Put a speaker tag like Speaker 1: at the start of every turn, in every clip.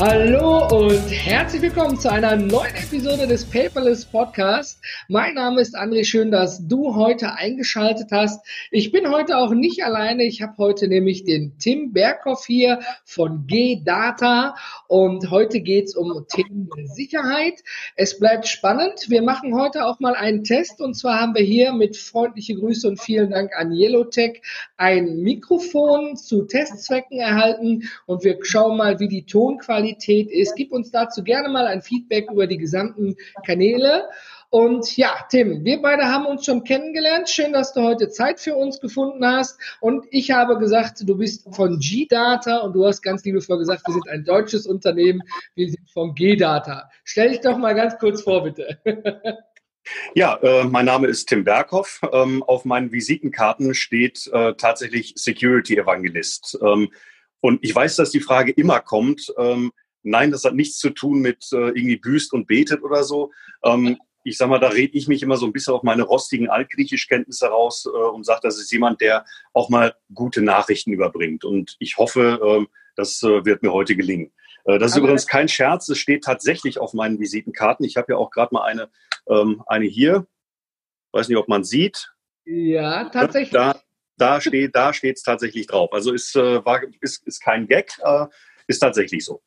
Speaker 1: Hallo und herzlich willkommen zu einer neuen Episode des Paperless Podcast. Mein Name ist André, schön, dass du heute eingeschaltet hast. Ich bin heute auch nicht alleine. Ich habe heute nämlich den Tim Berghoff hier von G-Data und heute geht es um Themen Sicherheit. Es bleibt spannend. Wir machen heute auch mal einen Test und zwar haben wir hier mit freundliche Grüße und vielen Dank an Yellowtech ein Mikrofon zu Testzwecken erhalten und wir schauen mal, wie die Tonqualität Qualität ist. Gib uns dazu gerne mal ein Feedback über die gesamten Kanäle. Und ja, Tim, wir beide haben uns schon kennengelernt. Schön, dass du heute Zeit für uns gefunden hast. Und ich habe gesagt, du bist von G-Data und du hast ganz liebevoll gesagt, wir sind ein deutsches Unternehmen. Wir sind von G-Data. Stell dich doch mal ganz kurz vor, bitte.
Speaker 2: Ja, äh, mein Name ist Tim Berghoff. Ähm, auf meinen Visitenkarten steht äh, tatsächlich Security Evangelist. Ähm, und ich weiß, dass die Frage immer kommt. Ähm, nein, das hat nichts zu tun mit äh, irgendwie büßt und betet oder so. Ähm, ich sag mal, da rede ich mich immer so ein bisschen auf meine rostigen Altgriechischkenntnisse raus äh, und sage, das ist jemand, der auch mal gute Nachrichten überbringt. Und ich hoffe, äh, das wird mir heute gelingen. Äh, das ist Aber übrigens kein Scherz, es steht tatsächlich auf meinen Visitenkarten. Ich habe ja auch gerade mal eine, ähm, eine hier. Weiß nicht, ob man sieht.
Speaker 1: Ja, tatsächlich.
Speaker 2: Da, da steht da steht's tatsächlich drauf. Also ist, äh, war, ist, ist kein Gag, äh, ist tatsächlich so.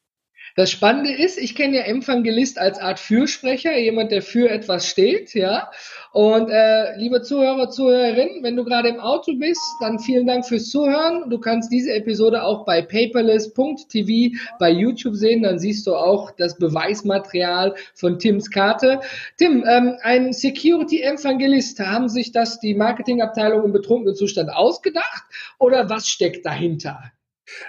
Speaker 1: Das Spannende ist, ich kenne ja Evangelist als Art Fürsprecher, jemand, der für etwas steht, ja. Und äh, liebe Zuhörer, Zuhörerinnen, wenn du gerade im Auto bist, dann vielen Dank fürs Zuhören. Du kannst diese Episode auch bei paperless.tv bei YouTube sehen, dann siehst du auch das Beweismaterial von Tims Karte. Tim, ähm, ein Security-Evangelist, haben sich das die Marketingabteilung im betrunkenen Zustand ausgedacht oder was steckt dahinter?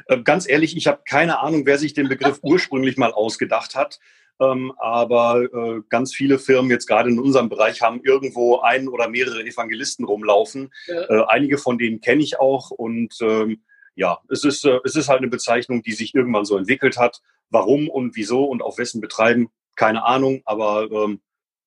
Speaker 2: Äh, ganz ehrlich, ich habe keine Ahnung, wer sich den Begriff ursprünglich mal ausgedacht hat. Ähm, aber äh, ganz viele Firmen jetzt gerade in unserem Bereich haben irgendwo ein oder mehrere Evangelisten rumlaufen. Ja. Äh, einige von denen kenne ich auch und ähm, ja, es ist, es ist halt eine Bezeichnung, die sich irgendwann so entwickelt hat. Warum und wieso und auf wessen Betreiben, keine Ahnung, aber ähm,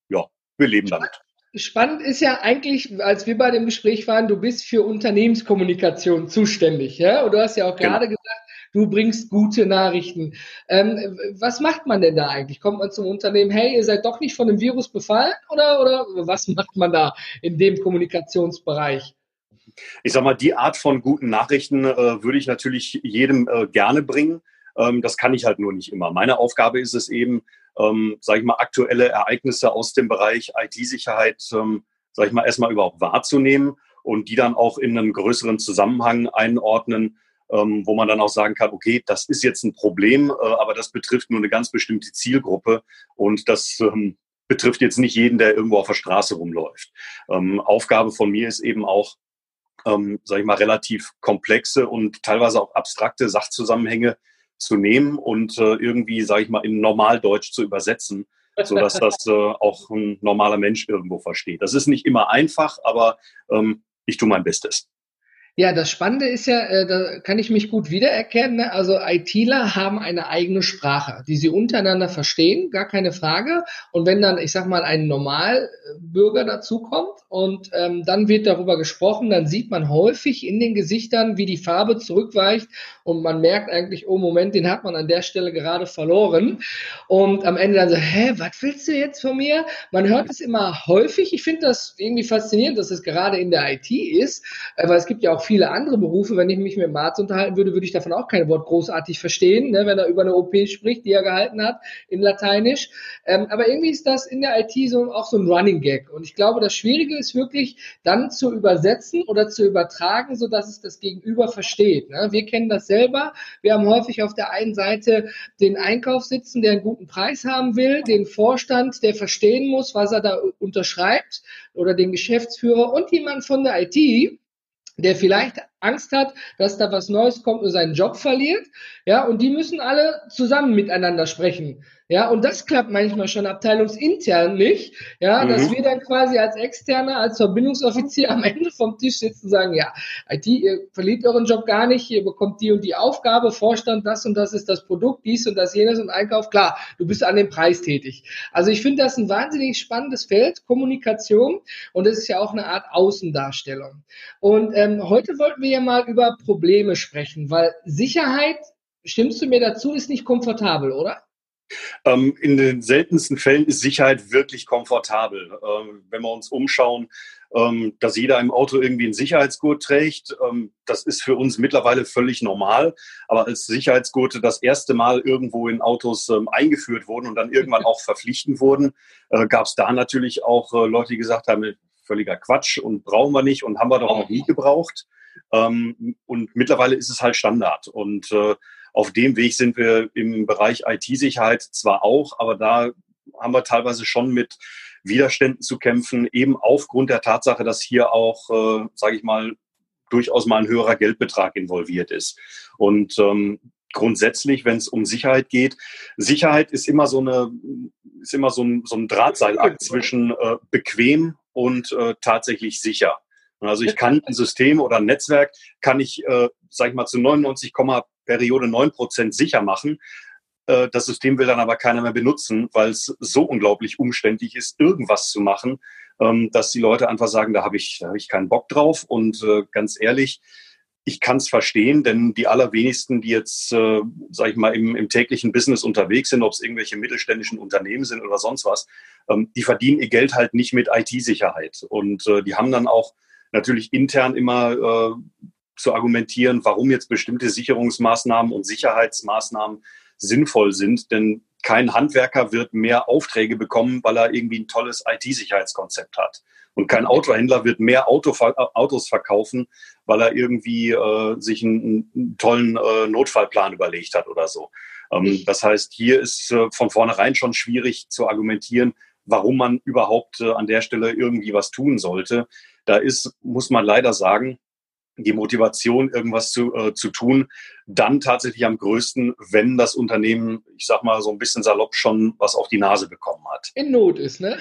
Speaker 2: ja, wir leben damit.
Speaker 1: Spannend ist ja eigentlich, als wir bei dem Gespräch waren, du bist für Unternehmenskommunikation zuständig, ja? Und du hast ja auch genau. gerade gesagt, du bringst gute Nachrichten. Ähm, was macht man denn da eigentlich? Kommt man zum Unternehmen, hey, ihr seid doch nicht von dem Virus befallen? Oder, oder was macht man da in dem Kommunikationsbereich?
Speaker 2: Ich sag mal, die Art von guten Nachrichten äh, würde ich natürlich jedem äh, gerne bringen. Ähm, das kann ich halt nur nicht immer. Meine Aufgabe ist es eben, ähm, sage ich mal, aktuelle Ereignisse aus dem Bereich IT-Sicherheit, ähm, sage ich mal, erstmal überhaupt wahrzunehmen und die dann auch in einen größeren Zusammenhang einordnen, ähm, wo man dann auch sagen kann, okay, das ist jetzt ein Problem, äh, aber das betrifft nur eine ganz bestimmte Zielgruppe und das ähm, betrifft jetzt nicht jeden, der irgendwo auf der Straße rumläuft. Ähm, Aufgabe von mir ist eben auch, ähm, sage ich mal, relativ komplexe und teilweise auch abstrakte Sachzusammenhänge zu nehmen und äh, irgendwie, sage ich mal, in Normaldeutsch zu übersetzen, sodass das äh, auch ein normaler Mensch irgendwo versteht. Das ist nicht immer einfach, aber ähm, ich tue mein Bestes.
Speaker 1: Ja, das Spannende ist ja, äh, da kann ich mich gut wiedererkennen. Ne? Also ITler haben eine eigene Sprache, die sie untereinander verstehen, gar keine Frage. Und wenn dann, ich sag mal, ein Normalbürger dazukommt und ähm, dann wird darüber gesprochen, dann sieht man häufig in den Gesichtern, wie die Farbe zurückweicht und man merkt eigentlich, oh Moment, den hat man an der Stelle gerade verloren. Und am Ende dann so, hä, was willst du jetzt von mir? Man hört es immer häufig. Ich finde das irgendwie faszinierend, dass es gerade in der IT ist, äh, weil es gibt ja auch viele andere Berufe. Wenn ich mich mit Marz unterhalten würde, würde ich davon auch kein Wort großartig verstehen, ne, wenn er über eine OP spricht, die er gehalten hat in Lateinisch. Ähm, aber irgendwie ist das in der IT so auch so ein Running Gag. Und ich glaube, das Schwierige ist wirklich dann zu übersetzen oder zu übertragen, so dass es das Gegenüber versteht. Ne? Wir kennen das selber. Wir haben häufig auf der einen Seite den Einkauf sitzen, der einen guten Preis haben will, den Vorstand, der verstehen muss, was er da unterschreibt, oder den Geschäftsführer und jemand von der IT, der vielleicht Angst hat, dass da was Neues kommt und seinen Job verliert. Ja, und die müssen alle zusammen miteinander sprechen. Ja, und das klappt manchmal schon abteilungsintern nicht. Ja, mhm. dass wir dann quasi als Externer, als Verbindungsoffizier am Ende vom Tisch sitzen und sagen, ja, IT, ihr verliert euren Job gar nicht, ihr bekommt die und die Aufgabe, Vorstand, das und das ist das Produkt, dies und das jenes und Einkauf, klar, du bist an dem Preis tätig. Also ich finde das ein wahnsinnig spannendes Feld, Kommunikation, und das ist ja auch eine Art Außendarstellung. Und ähm, heute wollten wir ja mal über Probleme sprechen, weil Sicherheit, stimmst du mir dazu, ist nicht komfortabel, oder?
Speaker 2: Ähm, in den seltensten Fällen ist Sicherheit wirklich komfortabel. Ähm, wenn wir uns umschauen, ähm, dass jeder im Auto irgendwie einen Sicherheitsgurt trägt, ähm, das ist für uns mittlerweile völlig normal. Aber als Sicherheitsgurte das erste Mal irgendwo in Autos ähm, eingeführt wurden und dann irgendwann auch verpflichtend wurden, äh, gab es da natürlich auch äh, Leute, die gesagt haben, völliger Quatsch und brauchen wir nicht und haben wir doch noch nie gebraucht. Ähm, und mittlerweile ist es halt Standard. Und äh, auf dem Weg sind wir im Bereich IT-Sicherheit zwar auch, aber da haben wir teilweise schon mit Widerständen zu kämpfen, eben aufgrund der Tatsache, dass hier auch, äh, sage ich mal, durchaus mal ein höherer Geldbetrag involviert ist. Und ähm, grundsätzlich, wenn es um Sicherheit geht, Sicherheit ist immer so eine, ist immer so ein, so ein Drahtseilakt zwischen äh, bequem und äh, tatsächlich sicher. Also ich kann ein System oder ein Netzwerk kann ich, äh, sag ich mal, zu 99, Periode 9 Prozent sicher machen. Äh, das System will dann aber keiner mehr benutzen, weil es so unglaublich umständlich ist, irgendwas zu machen, ähm, dass die Leute einfach sagen, da habe ich, da hab ich keinen Bock drauf. Und äh, ganz ehrlich, ich kann es verstehen, denn die allerwenigsten, die jetzt, äh, sage ich mal, im, im, täglichen Business unterwegs sind, ob es irgendwelche mittelständischen Unternehmen sind oder sonst was, ähm, die verdienen ihr Geld halt nicht mit IT-Sicherheit. Und äh, die haben dann auch natürlich intern immer äh, zu argumentieren, warum jetzt bestimmte Sicherungsmaßnahmen und Sicherheitsmaßnahmen sinnvoll sind. Denn kein Handwerker wird mehr Aufträge bekommen, weil er irgendwie ein tolles IT-Sicherheitskonzept hat. Und kein Autohändler wird mehr Auto, Autos verkaufen, weil er irgendwie äh, sich einen, einen tollen äh, Notfallplan überlegt hat oder so. Ähm, das heißt, hier ist äh, von vornherein schon schwierig zu argumentieren, warum man überhaupt äh, an der Stelle irgendwie was tun sollte. Da ist, muss man leider sagen, die Motivation, irgendwas zu, äh, zu tun, dann tatsächlich am größten, wenn das Unternehmen, ich sag mal so ein bisschen salopp schon was auf die Nase bekommen hat.
Speaker 1: In Not ist, ne?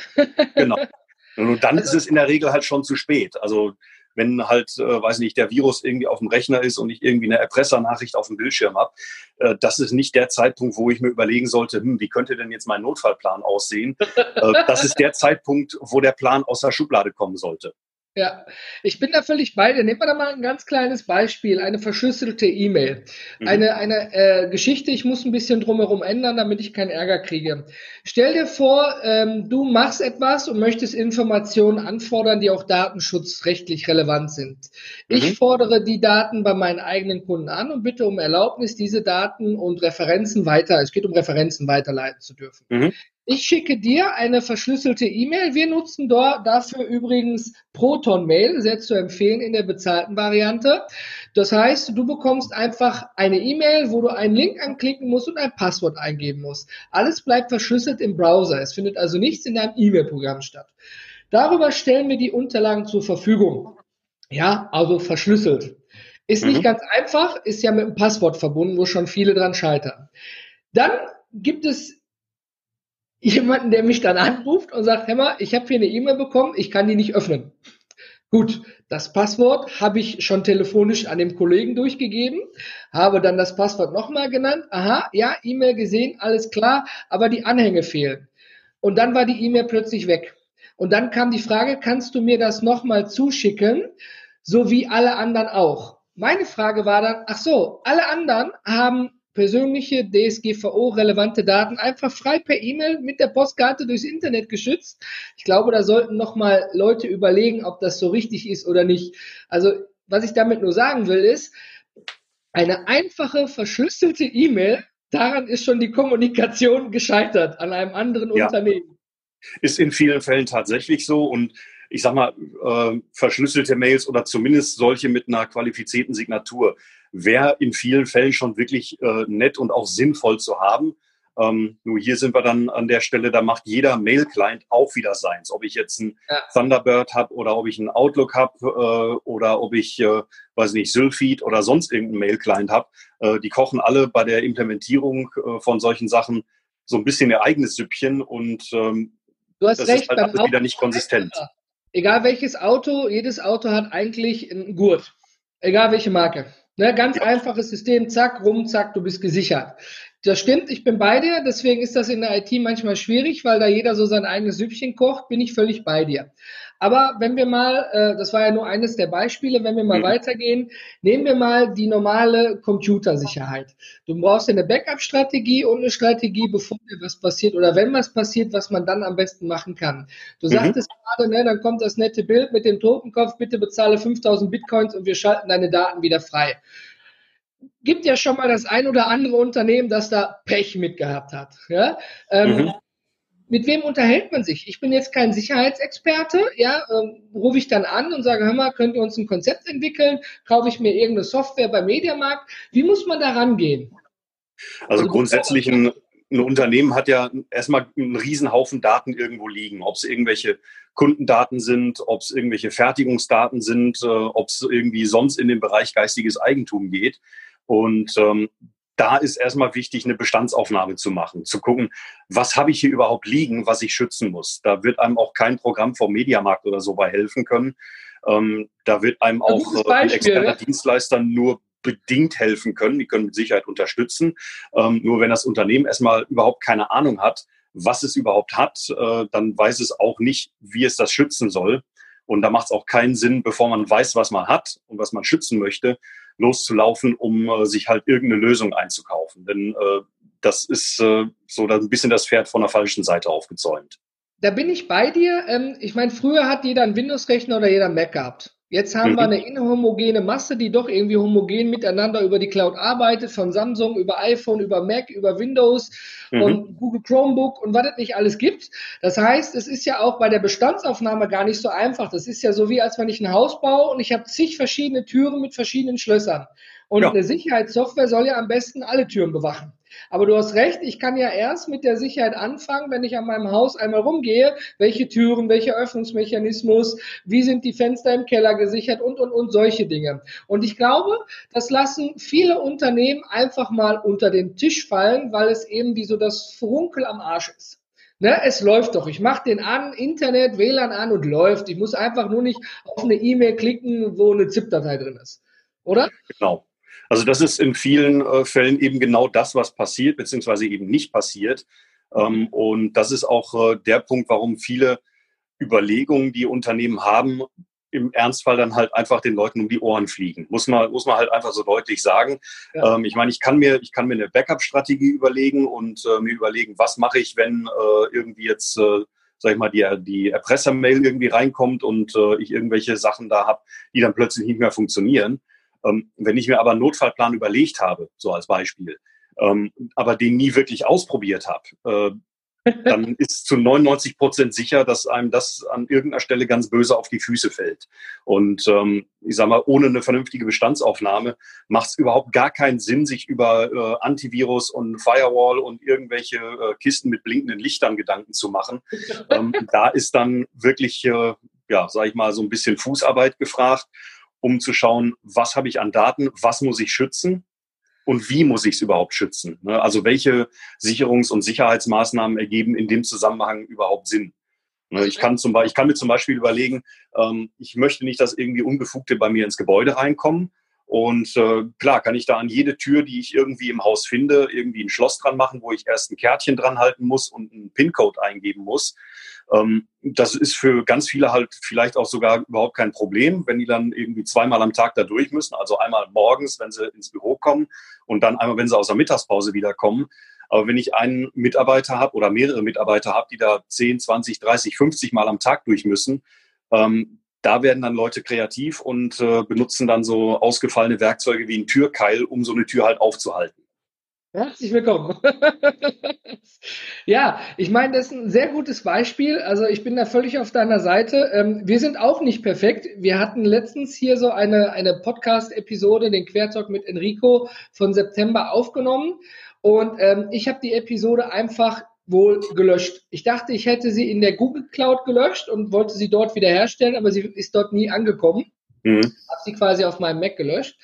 Speaker 2: genau. Und dann also, ist es in der Regel halt schon zu spät. Also wenn halt, äh, weiß nicht, der Virus irgendwie auf dem Rechner ist und ich irgendwie eine Erpressernachricht auf dem Bildschirm habe, äh, das ist nicht der Zeitpunkt, wo ich mir überlegen sollte, hm, wie könnte denn jetzt mein Notfallplan aussehen? äh, das ist der Zeitpunkt, wo der Plan aus der Schublade kommen sollte.
Speaker 1: Ja, ich bin da völlig bei dir. Nehmen wir da mal ein ganz kleines Beispiel, eine verschlüsselte E-Mail. Mhm. Eine, eine äh, Geschichte, ich muss ein bisschen drumherum ändern, damit ich keinen Ärger kriege. Stell dir vor, ähm, du machst etwas und möchtest Informationen anfordern, die auch datenschutzrechtlich relevant sind. Mhm. Ich fordere die Daten bei meinen eigenen Kunden an und bitte um Erlaubnis, diese Daten und Referenzen weiter, es geht um Referenzen weiterleiten zu dürfen. Mhm. Ich schicke dir eine verschlüsselte E-Mail. Wir nutzen dort dafür übrigens Proton Mail, sehr zu empfehlen in der bezahlten Variante. Das heißt, du bekommst einfach eine E-Mail, wo du einen Link anklicken musst und ein Passwort eingeben musst. Alles bleibt verschlüsselt im Browser. Es findet also nichts in deinem E-Mail-Programm statt. Darüber stellen wir die Unterlagen zur Verfügung. Ja, also verschlüsselt. Ist mhm. nicht ganz einfach, ist ja mit einem Passwort verbunden, wo schon viele dran scheitern. Dann gibt es jemanden, der mich dann anruft und sagt, Hämmer, ich habe hier eine E-Mail bekommen, ich kann die nicht öffnen. Gut, das Passwort habe ich schon telefonisch an dem Kollegen durchgegeben, habe dann das Passwort nochmal genannt. Aha, ja, E-Mail gesehen, alles klar, aber die Anhänge fehlen. Und dann war die E-Mail plötzlich weg. Und dann kam die Frage, kannst du mir das nochmal zuschicken, so wie alle anderen auch? Meine Frage war dann, ach so, alle anderen haben persönliche DSGVO-relevante Daten einfach frei per E-Mail mit der Postkarte durchs Internet geschützt. Ich glaube, da sollten nochmal Leute überlegen, ob das so richtig ist oder nicht. Also, was ich damit nur sagen will, ist, eine einfache, verschlüsselte E-Mail, daran ist schon die Kommunikation gescheitert an einem anderen ja. Unternehmen.
Speaker 2: Ist in vielen Fällen tatsächlich so und ich sag mal, äh, verschlüsselte Mails oder zumindest solche mit einer qualifizierten Signatur wäre in vielen Fällen schon wirklich äh, nett und auch sinnvoll zu haben. Ähm, nur hier sind wir dann an der Stelle, da macht jeder Mail-Client auch wieder seins. Ob ich jetzt ein ja. Thunderbird habe oder ob ich einen Outlook habe äh, oder ob ich, äh, weiß nicht, Sylphid oder sonst irgendeinen Mail-Client habe, äh, die kochen alle bei der Implementierung äh, von solchen Sachen so ein bisschen ihr eigenes Süppchen und ähm,
Speaker 1: du hast
Speaker 2: das
Speaker 1: recht,
Speaker 2: ist halt alles wieder nicht konsistent.
Speaker 1: Egal welches Auto, jedes Auto hat eigentlich einen Gurt. Egal welche Marke. Ne, ganz einfaches System, zack, rum, zack, du bist gesichert. Das stimmt, ich bin bei dir, deswegen ist das in der IT manchmal schwierig, weil da jeder so sein eigenes Süppchen kocht, bin ich völlig bei dir. Aber wenn wir mal, äh, das war ja nur eines der Beispiele, wenn wir mal mhm. weitergehen, nehmen wir mal die normale Computersicherheit. Du brauchst eine Backup-Strategie und eine Strategie, bevor dir was passiert oder wenn was passiert, was man dann am besten machen kann. Du mhm. sagtest gerade, ne, dann kommt das nette Bild mit dem Totenkopf, bitte bezahle 5000 Bitcoins und wir schalten deine Daten wieder frei gibt ja schon mal das ein oder andere Unternehmen, das da Pech mitgehabt hat. Ja? Ähm, mhm mit wem unterhält man sich? Ich bin jetzt kein Sicherheitsexperte, ja, ähm, rufe ich dann an und sage, hör mal, könnt ihr uns ein Konzept entwickeln? Kaufe ich mir irgendeine Software beim Mediamarkt? Wie muss man da rangehen?
Speaker 2: Also, also grundsätzlich ein, ein, Unternehmen hat ja erstmal einen Riesenhaufen Daten irgendwo liegen, ob es irgendwelche Kundendaten sind, ob es irgendwelche Fertigungsdaten sind, äh, ob es irgendwie sonst in den Bereich geistiges Eigentum geht. Und ähm, da ist erstmal wichtig, eine Bestandsaufnahme zu machen, zu gucken, was habe ich hier überhaupt liegen, was ich schützen muss. Da wird einem auch kein Programm vom Mediamarkt oder so bei helfen können. Ähm, da wird einem auch äh, ein externer Dienstleister nur bedingt helfen können. Die können mit Sicherheit unterstützen. Ähm, nur wenn das Unternehmen erstmal überhaupt keine Ahnung hat, was es überhaupt hat, äh, dann weiß es auch nicht, wie es das schützen soll. Und da macht es auch keinen Sinn, bevor man weiß, was man hat und was man schützen möchte, loszulaufen, um äh, sich halt irgendeine Lösung einzukaufen. Denn äh, das ist äh, so ein bisschen das Pferd von der falschen Seite aufgezäumt.
Speaker 1: Da bin ich bei dir. Ähm, ich meine, früher hat jeder einen Windows-Rechner oder jeder einen Mac gehabt. Jetzt haben mhm. wir eine inhomogene Masse, die doch irgendwie homogen miteinander über die Cloud arbeitet, von Samsung über iPhone, über Mac, über Windows mhm. und Google Chromebook und was es nicht alles gibt. Das heißt, es ist ja auch bei der Bestandsaufnahme gar nicht so einfach. Das ist ja so wie, als wenn ich ein Haus baue und ich habe zig verschiedene Türen mit verschiedenen Schlössern. Und ja. eine Sicherheitssoftware soll ja am besten alle Türen bewachen. Aber du hast recht, ich kann ja erst mit der Sicherheit anfangen, wenn ich an meinem Haus einmal rumgehe, welche Türen, welcher Öffnungsmechanismus, wie sind die Fenster im Keller gesichert und, und, und solche Dinge. Und ich glaube, das lassen viele Unternehmen einfach mal unter den Tisch fallen, weil es eben wie so das Frunkel am Arsch ist. Ne, es läuft doch. Ich mache den an, Internet, WLAN an und läuft. Ich muss einfach nur nicht auf eine E-Mail klicken, wo eine ZIP-Datei drin ist. Oder?
Speaker 2: Genau. Also das ist in vielen äh, Fällen eben genau das, was passiert, beziehungsweise eben nicht passiert. Ähm, und das ist auch äh, der Punkt, warum viele Überlegungen, die Unternehmen haben, im Ernstfall dann halt einfach den Leuten um die Ohren fliegen. Muss man, muss man halt einfach so deutlich sagen. Ja. Ähm, ich meine, ich kann mir, ich kann mir eine Backup-Strategie überlegen und äh, mir überlegen, was mache ich, wenn äh, irgendwie jetzt, äh, sag ich mal, die, die Erpresser-Mail irgendwie reinkommt und äh, ich irgendwelche Sachen da habe, die dann plötzlich nicht mehr funktionieren. Ähm, wenn ich mir aber einen Notfallplan überlegt habe, so als Beispiel, ähm, aber den nie wirklich ausprobiert habe, äh, dann ist zu 99 Prozent sicher, dass einem das an irgendeiner Stelle ganz böse auf die Füße fällt. Und ähm, ich sage mal, ohne eine vernünftige Bestandsaufnahme macht es überhaupt gar keinen Sinn, sich über äh, Antivirus und Firewall und irgendwelche äh, Kisten mit blinkenden Lichtern Gedanken zu machen. ähm, da ist dann wirklich, äh, ja, sage ich mal, so ein bisschen Fußarbeit gefragt um zu schauen, was habe ich an Daten, was muss ich schützen und wie muss ich es überhaupt schützen. Ne? Also welche Sicherungs- und Sicherheitsmaßnahmen ergeben in dem Zusammenhang überhaupt Sinn. Ne? Ich kann, zum Beispiel, ich kann mir zum Beispiel überlegen, ähm, ich möchte nicht, dass irgendwie Unbefugte bei mir ins Gebäude reinkommen. Und äh, klar, kann ich da an jede Tür, die ich irgendwie im Haus finde, irgendwie ein Schloss dran machen, wo ich erst ein Kärtchen dran halten muss und einen PIN-Code eingeben muss. Ähm, das ist für ganz viele halt vielleicht auch sogar überhaupt kein Problem, wenn die dann irgendwie zweimal am Tag da durch müssen. Also einmal morgens, wenn sie ins Büro kommen und dann einmal, wenn sie aus der Mittagspause wiederkommen. Aber wenn ich einen Mitarbeiter habe oder mehrere Mitarbeiter habe, die da 10, 20, 30, 50 Mal am Tag durch müssen, ähm, da werden dann Leute kreativ und äh, benutzen dann so ausgefallene Werkzeuge wie ein Türkeil, um so eine Tür halt aufzuhalten.
Speaker 1: Herzlich willkommen. ja, ich meine, das ist ein sehr gutes Beispiel. Also ich bin da völlig auf deiner Seite. Ähm, wir sind auch nicht perfekt. Wir hatten letztens hier so eine, eine Podcast-Episode, den Quertalk mit Enrico von September aufgenommen. Und ähm, ich habe die Episode einfach wohl gelöscht. Ich dachte, ich hätte sie in der Google Cloud gelöscht und wollte sie dort wiederherstellen, aber sie ist dort nie angekommen. Mhm. Habe sie quasi auf meinem Mac gelöscht.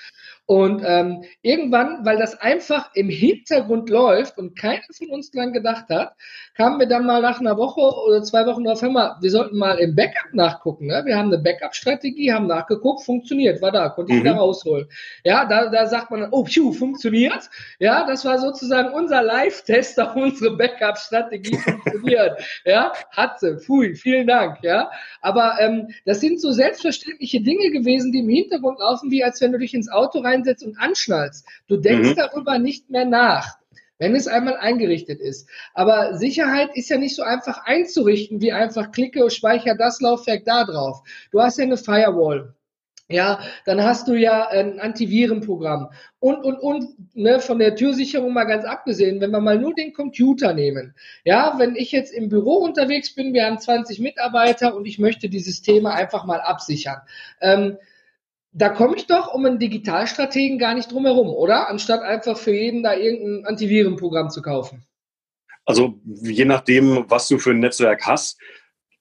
Speaker 1: Und ähm, irgendwann, weil das einfach im Hintergrund läuft und keiner von uns dran gedacht hat, kamen wir dann mal nach einer Woche oder zwei Wochen drauf, hör mal, wir sollten mal im Backup nachgucken. Ne? Wir haben eine Backup-Strategie, haben nachgeguckt, funktioniert, war da, konnte ich mhm. wieder rausholen. Ja, da, da sagt man, oh, pfiuh, funktioniert. Ja, das war sozusagen unser Live-Test auf unsere Backup-Strategie funktioniert. ja, hat sie, pfui, vielen Dank. Ja, aber ähm, das sind so selbstverständliche Dinge gewesen, die im Hintergrund laufen, wie als wenn du dich ins Auto rein reinsetzt und anschnallst. Du denkst mhm. darüber nicht mehr nach wenn es einmal eingerichtet ist. Aber Sicherheit ist ja nicht so einfach einzurichten, wie einfach klicke, speichere das Laufwerk da drauf. Du hast ja eine Firewall. Ja, dann hast du ja ein Antivirenprogramm und, und, und, ne, von der Türsicherung mal ganz abgesehen, wenn wir mal nur den Computer nehmen. Ja, wenn ich jetzt im Büro unterwegs bin, wir haben 20 Mitarbeiter und ich möchte die Systeme einfach mal absichern. Ähm, da komme ich doch um einen Digitalstrategen gar nicht drum herum, oder? Anstatt einfach für jeden da irgendein Antivirenprogramm zu kaufen.
Speaker 2: Also je nachdem, was du für ein Netzwerk hast,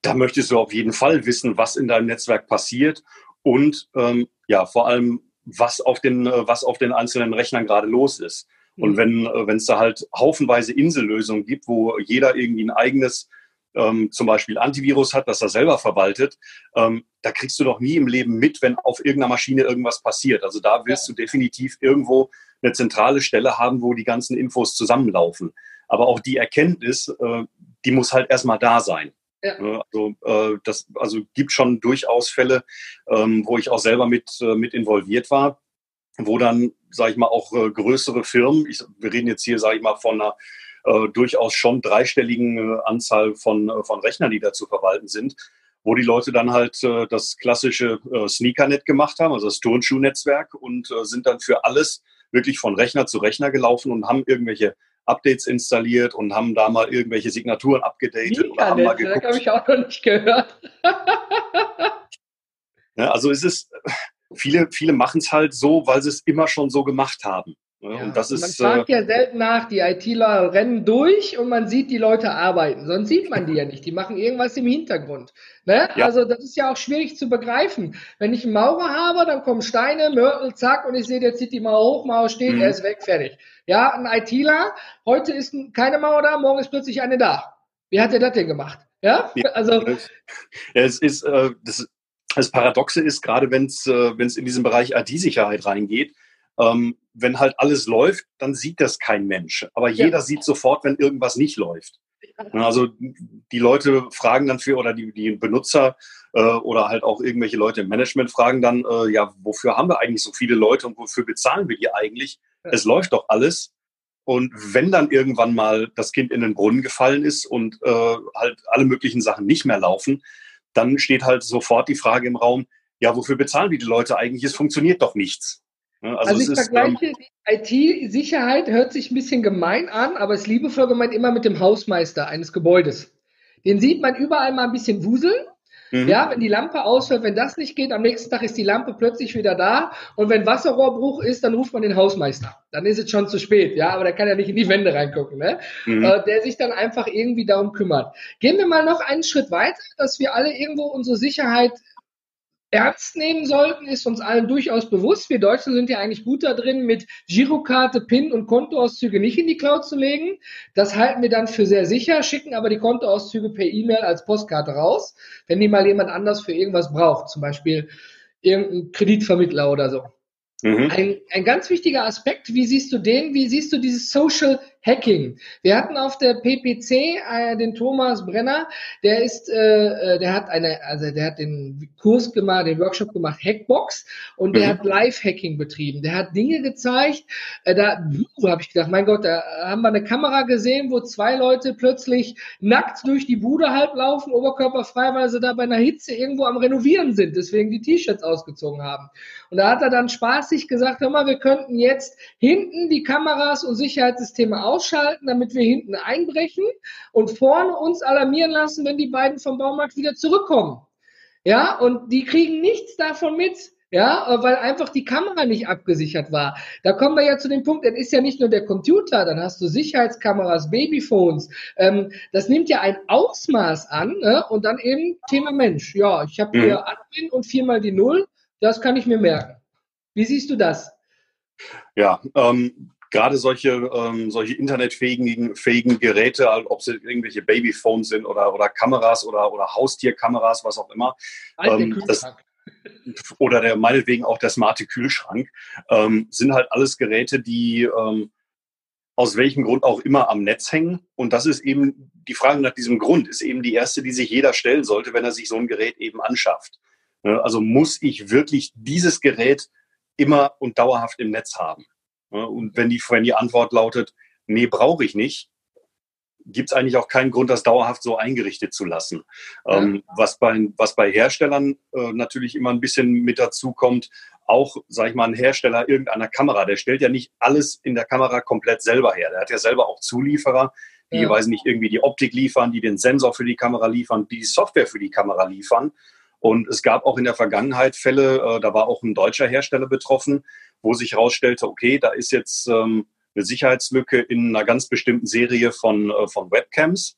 Speaker 2: da möchtest du auf jeden Fall wissen, was in deinem Netzwerk passiert und ähm, ja, vor allem, was auf den, was auf den einzelnen Rechnern gerade los ist. Und mhm. wenn äh, wenn es da halt haufenweise Insellösungen gibt, wo jeder irgendwie ein eigenes ähm, zum Beispiel Antivirus hat, das er selber verwaltet, ähm, da kriegst du doch nie im Leben mit, wenn auf irgendeiner Maschine irgendwas passiert. Also da willst du definitiv irgendwo eine zentrale Stelle haben, wo die ganzen Infos zusammenlaufen. Aber auch die Erkenntnis, äh, die muss halt erstmal da sein. Ja. Ne, also, äh, das also gibt schon durchaus Fälle, ähm, wo ich auch selber mit, äh, mit involviert war, wo dann, sage ich mal, auch äh, größere Firmen, ich, wir reden jetzt hier, sage ich mal, von einer äh, durchaus schon dreistelligen äh, Anzahl von, äh, von Rechnern, die da zu verwalten sind, wo die Leute dann halt äh, das klassische äh, Sneakernet gemacht haben, also das Turnschuhnetzwerk und äh, sind dann für alles wirklich von Rechner zu Rechner gelaufen und haben irgendwelche Updates installiert und haben da mal irgendwelche Signaturen abgedatet
Speaker 1: oder haben mal geguckt. Das habe ich auch noch nicht gehört.
Speaker 2: ja, also es ist, viele, viele machen es halt so, weil sie es immer schon so gemacht haben.
Speaker 1: Ja, und das ist, man fragt äh, ja selten nach, die ITler rennen durch und man sieht die Leute arbeiten. Sonst sieht man die ja nicht. Die machen irgendwas im Hintergrund. Ne? Ja. Also das ist ja auch schwierig zu begreifen. Wenn ich einen Maurer habe, dann kommen Steine, Mörtel, zack, und ich sehe, der zieht die Mauer hoch, Mauer steht, mhm. er ist weg, fertig. Ja, ein ITler, heute ist keine Mauer da, morgen ist plötzlich eine da. Wie hat er das denn gemacht? Ja,
Speaker 2: ja also. Es ist, äh, das, das Paradoxe ist, gerade wenn es äh, in diesen Bereich IT-Sicherheit reingeht, ähm, wenn halt alles läuft, dann sieht das kein Mensch. Aber ja. jeder sieht sofort, wenn irgendwas nicht läuft. Also die Leute fragen dann für, oder die, die Benutzer äh, oder halt auch irgendwelche Leute im Management fragen dann, äh, ja, wofür haben wir eigentlich so viele Leute und wofür bezahlen wir die eigentlich? Ja. Es läuft doch alles. Und wenn dann irgendwann mal das Kind in den Brunnen gefallen ist und äh, halt alle möglichen Sachen nicht mehr laufen, dann steht halt sofort die Frage im Raum, ja, wofür bezahlen wir die Leute eigentlich? Es funktioniert doch nichts.
Speaker 1: Also, also ich vergleiche, ähm, IT-Sicherheit hört sich ein bisschen gemein an, aber ist liebevoll gemeint immer mit dem Hausmeister eines Gebäudes. Den sieht man überall mal ein bisschen wuseln. Mhm. Ja, wenn die Lampe ausfällt, wenn das nicht geht, am nächsten Tag ist die Lampe plötzlich wieder da. Und wenn Wasserrohrbruch ist, dann ruft man den Hausmeister. Dann ist es schon zu spät. Ja, aber der kann ja nicht in die Wände reingucken, ne? Mhm. Äh, der sich dann einfach irgendwie darum kümmert. Gehen wir mal noch einen Schritt weiter, dass wir alle irgendwo unsere Sicherheit ernst nehmen sollten, ist uns allen durchaus bewusst. Wir Deutschen sind ja eigentlich gut da drin, mit Girokarte, PIN und Kontoauszüge nicht in die Cloud zu legen. Das halten wir dann für sehr sicher, schicken aber die Kontoauszüge per E-Mail als Postkarte raus, wenn die mal jemand anders für irgendwas braucht, zum Beispiel irgendein Kreditvermittler oder so. Mhm. Ein, ein ganz wichtiger Aspekt, wie siehst du den? Wie siehst du dieses Social Hacking? Wir hatten auf der PPC äh, den Thomas Brenner, der ist, äh, äh, der hat eine, also der hat den Kurs gemacht, den Workshop gemacht, Hackbox, und der mhm. hat Live-Hacking betrieben. Der hat Dinge gezeigt, äh, da so habe ich gedacht, mein Gott, da haben wir eine Kamera gesehen, wo zwei Leute plötzlich nackt durch die Bude halb laufen, oberkörperfrei, weil sie da bei einer Hitze irgendwo am Renovieren sind, deswegen die T-Shirts ausgezogen haben. Und da hat er dann spaßig gesagt, hör mal, wir könnten jetzt hinten die Kameras und Sicherheitssysteme ausschalten, damit wir hinten einbrechen und vorne uns alarmieren lassen, wenn die beiden vom Baumarkt wieder zurückkommen. Ja, und die kriegen nichts davon mit. Ja, weil einfach die Kamera nicht abgesichert war. Da kommen wir ja zu dem Punkt, dann ist ja nicht nur der Computer, dann hast du Sicherheitskameras, Babyphones. Ähm, das nimmt ja ein Ausmaß an ne? und dann eben Thema Mensch. Ja, ich habe hier mhm. Admin und viermal die Null das kann ich mir merken. Wie siehst du das?
Speaker 2: Ja, ähm, gerade solche, ähm, solche internetfähigen fähigen Geräte, ob sie irgendwelche Babyphones sind oder, oder Kameras oder, oder Haustierkameras, was auch immer. Ähm, das, oder der, meinetwegen auch der smarte Kühlschrank, ähm, sind halt alles Geräte, die ähm, aus welchem Grund auch immer am Netz hängen. Und das ist eben die Frage nach diesem Grund, ist eben die erste, die sich jeder stellen sollte, wenn er sich so ein Gerät eben anschafft. Ne, also muss ich wirklich dieses Gerät immer und dauerhaft im Netz haben? Und wenn die, wenn die Antwort lautet, nee, brauche ich nicht, gibt es eigentlich auch keinen Grund, das dauerhaft so eingerichtet zu lassen. Ja. Ähm, was, bei, was bei Herstellern äh, natürlich immer ein bisschen mit dazu kommt, auch, sage ich mal, ein Hersteller irgendeiner Kamera, der stellt ja nicht alles in der Kamera komplett selber her. Der hat ja selber auch Zulieferer, die, ja. weiß nicht, irgendwie die Optik liefern, die den Sensor für die Kamera liefern, die die Software für die Kamera liefern. Und es gab auch in der Vergangenheit Fälle, äh, da war auch ein deutscher Hersteller betroffen, wo sich herausstellte, okay, da ist jetzt ähm, eine Sicherheitslücke in einer ganz bestimmten Serie von, äh, von Webcams.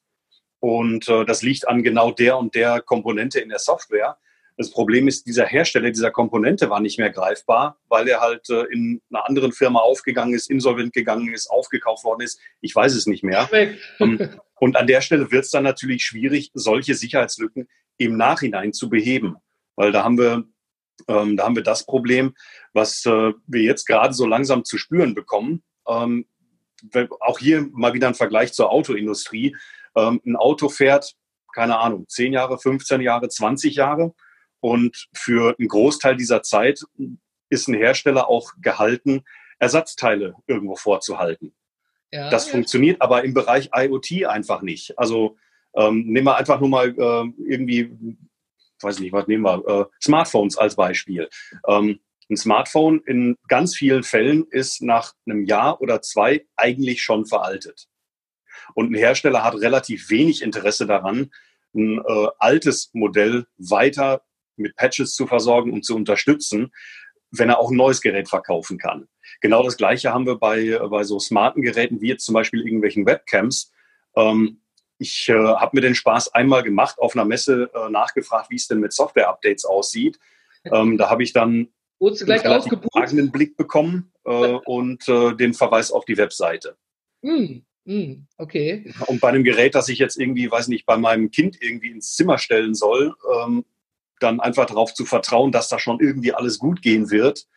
Speaker 2: Und äh, das liegt an genau der und der Komponente in der Software. Das Problem ist, dieser Hersteller dieser Komponente war nicht mehr greifbar, weil er halt äh, in einer anderen Firma aufgegangen ist, insolvent gegangen ist, aufgekauft worden ist. Ich weiß es nicht mehr. Ähm, und an der Stelle wird es dann natürlich schwierig, solche Sicherheitslücken im Nachhinein zu beheben. Weil da haben wir, ähm, da haben wir das Problem, was äh, wir jetzt gerade so langsam zu spüren bekommen. Ähm, auch hier mal wieder ein Vergleich zur Autoindustrie. Ähm, ein Auto fährt, keine Ahnung, 10 Jahre, 15 Jahre, 20 Jahre. Und für einen Großteil dieser Zeit ist ein Hersteller auch gehalten, Ersatzteile irgendwo vorzuhalten. Ja, das ja. funktioniert aber im Bereich IoT einfach nicht. Also ähm, nehmen wir einfach nur mal äh, irgendwie, weiß nicht, was nehmen wir, äh, Smartphones als Beispiel. Ähm, ein Smartphone in ganz vielen Fällen ist nach einem Jahr oder zwei eigentlich schon veraltet. Und ein Hersteller hat relativ wenig Interesse daran, ein äh, altes Modell weiter mit Patches zu versorgen und zu unterstützen, wenn er auch ein neues Gerät verkaufen kann. Genau das Gleiche haben wir bei, bei so smarten Geräten wie jetzt zum Beispiel irgendwelchen Webcams. Ähm, ich äh, habe mir den Spaß einmal gemacht, auf einer Messe äh, nachgefragt, wie es denn mit Software-Updates aussieht. Ähm, da habe ich dann
Speaker 1: Wurdest du gleich
Speaker 2: einen Blick bekommen äh, und äh, den Verweis auf die Webseite.
Speaker 1: Mm, mm, okay.
Speaker 2: Und bei einem Gerät, das ich jetzt irgendwie, weiß nicht, bei meinem Kind irgendwie ins Zimmer stellen soll, ähm, dann einfach darauf zu vertrauen, dass da schon irgendwie alles gut gehen wird,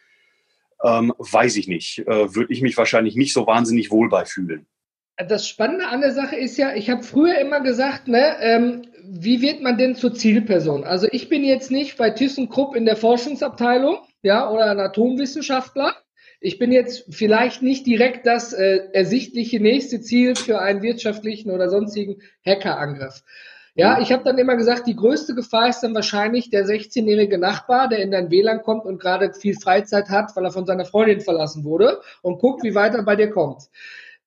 Speaker 2: ähm, weiß ich nicht. Äh, Würde ich mich wahrscheinlich nicht so wahnsinnig wohl bei fühlen.
Speaker 1: Das Spannende an der Sache ist ja, ich habe früher immer gesagt, ne, ähm, wie wird man denn zur Zielperson? Also ich bin jetzt nicht bei ThyssenKrupp in der Forschungsabteilung, ja, oder ein Atomwissenschaftler. Ich bin jetzt vielleicht nicht direkt das äh, ersichtliche nächste Ziel für einen wirtschaftlichen oder sonstigen Hackerangriff. Ja, mhm. ich habe dann immer gesagt, die größte Gefahr ist dann wahrscheinlich der 16-jährige Nachbar, der in dein WLAN kommt und gerade viel Freizeit hat, weil er von seiner Freundin verlassen wurde und guckt, wie weit er bei dir kommt.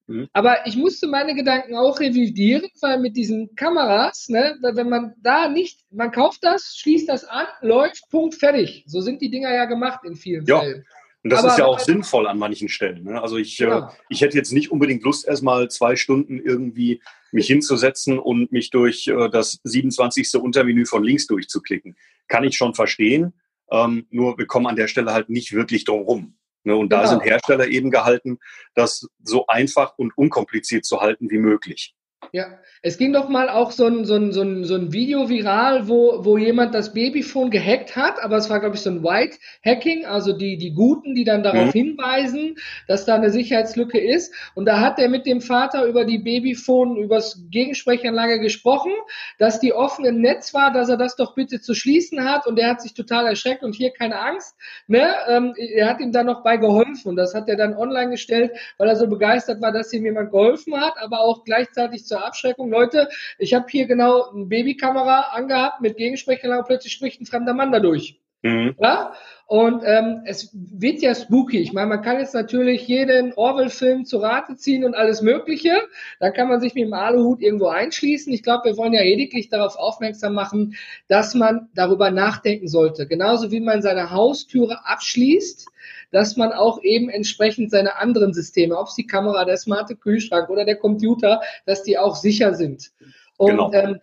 Speaker 1: Mhm. Aber ich musste meine Gedanken auch revidieren, weil mit diesen Kameras, ne, wenn man da nicht, man kauft das, schließt das an, läuft, Punkt, fertig. So sind die Dinger ja gemacht in vielen
Speaker 2: ja.
Speaker 1: Fällen.
Speaker 2: Und das Aber ist ja auch sinnvoll an manchen Stellen. Ne? Also ich, ja. äh, ich hätte jetzt nicht unbedingt Lust, erstmal zwei Stunden irgendwie mich hinzusetzen und mich durch äh, das 27. Untermenü von links durchzuklicken. Kann ich schon verstehen. Ähm, nur wir kommen an der Stelle halt nicht wirklich drum rum. Ne? Und da genau. sind Hersteller eben gehalten, das so einfach und unkompliziert zu halten wie möglich.
Speaker 1: Ja, es ging doch mal auch so ein, so ein, so ein, so ein Video viral, wo, wo jemand das Babyphone gehackt hat, aber es war, glaube ich, so ein White Hacking, also die, die Guten, die dann darauf mhm. hinweisen, dass da eine Sicherheitslücke ist. Und da hat er mit dem Vater über die Babyphone, übers Gegensprechanlage gesprochen, dass die offen im Netz war, dass er das doch bitte zu schließen hat und der hat sich total erschreckt und hier keine Angst. Ne? Ähm, er hat ihm dann noch bei geholfen und das hat er dann online gestellt, weil er so begeistert war, dass ihm jemand geholfen hat, aber auch gleichzeitig zur Abschreckung. Leute, ich habe hier genau eine Babykamera angehabt mit Gegensprechanlage, plötzlich spricht ein fremder Mann dadurch. Mhm. Ja? Und ähm, es wird ja spooky. Ich meine, man kann jetzt natürlich jeden Orwell-Film zu Rate ziehen und alles Mögliche. Da kann man sich mit dem Aluhut irgendwo einschließen. Ich glaube, wir wollen ja lediglich darauf aufmerksam machen, dass man darüber nachdenken sollte. Genauso wie man seine Haustüre abschließt, dass man auch eben entsprechend seine anderen Systeme, ob es die Kamera, der smarte Kühlschrank oder der Computer, dass die auch sicher sind. Und genau. ähm, äh,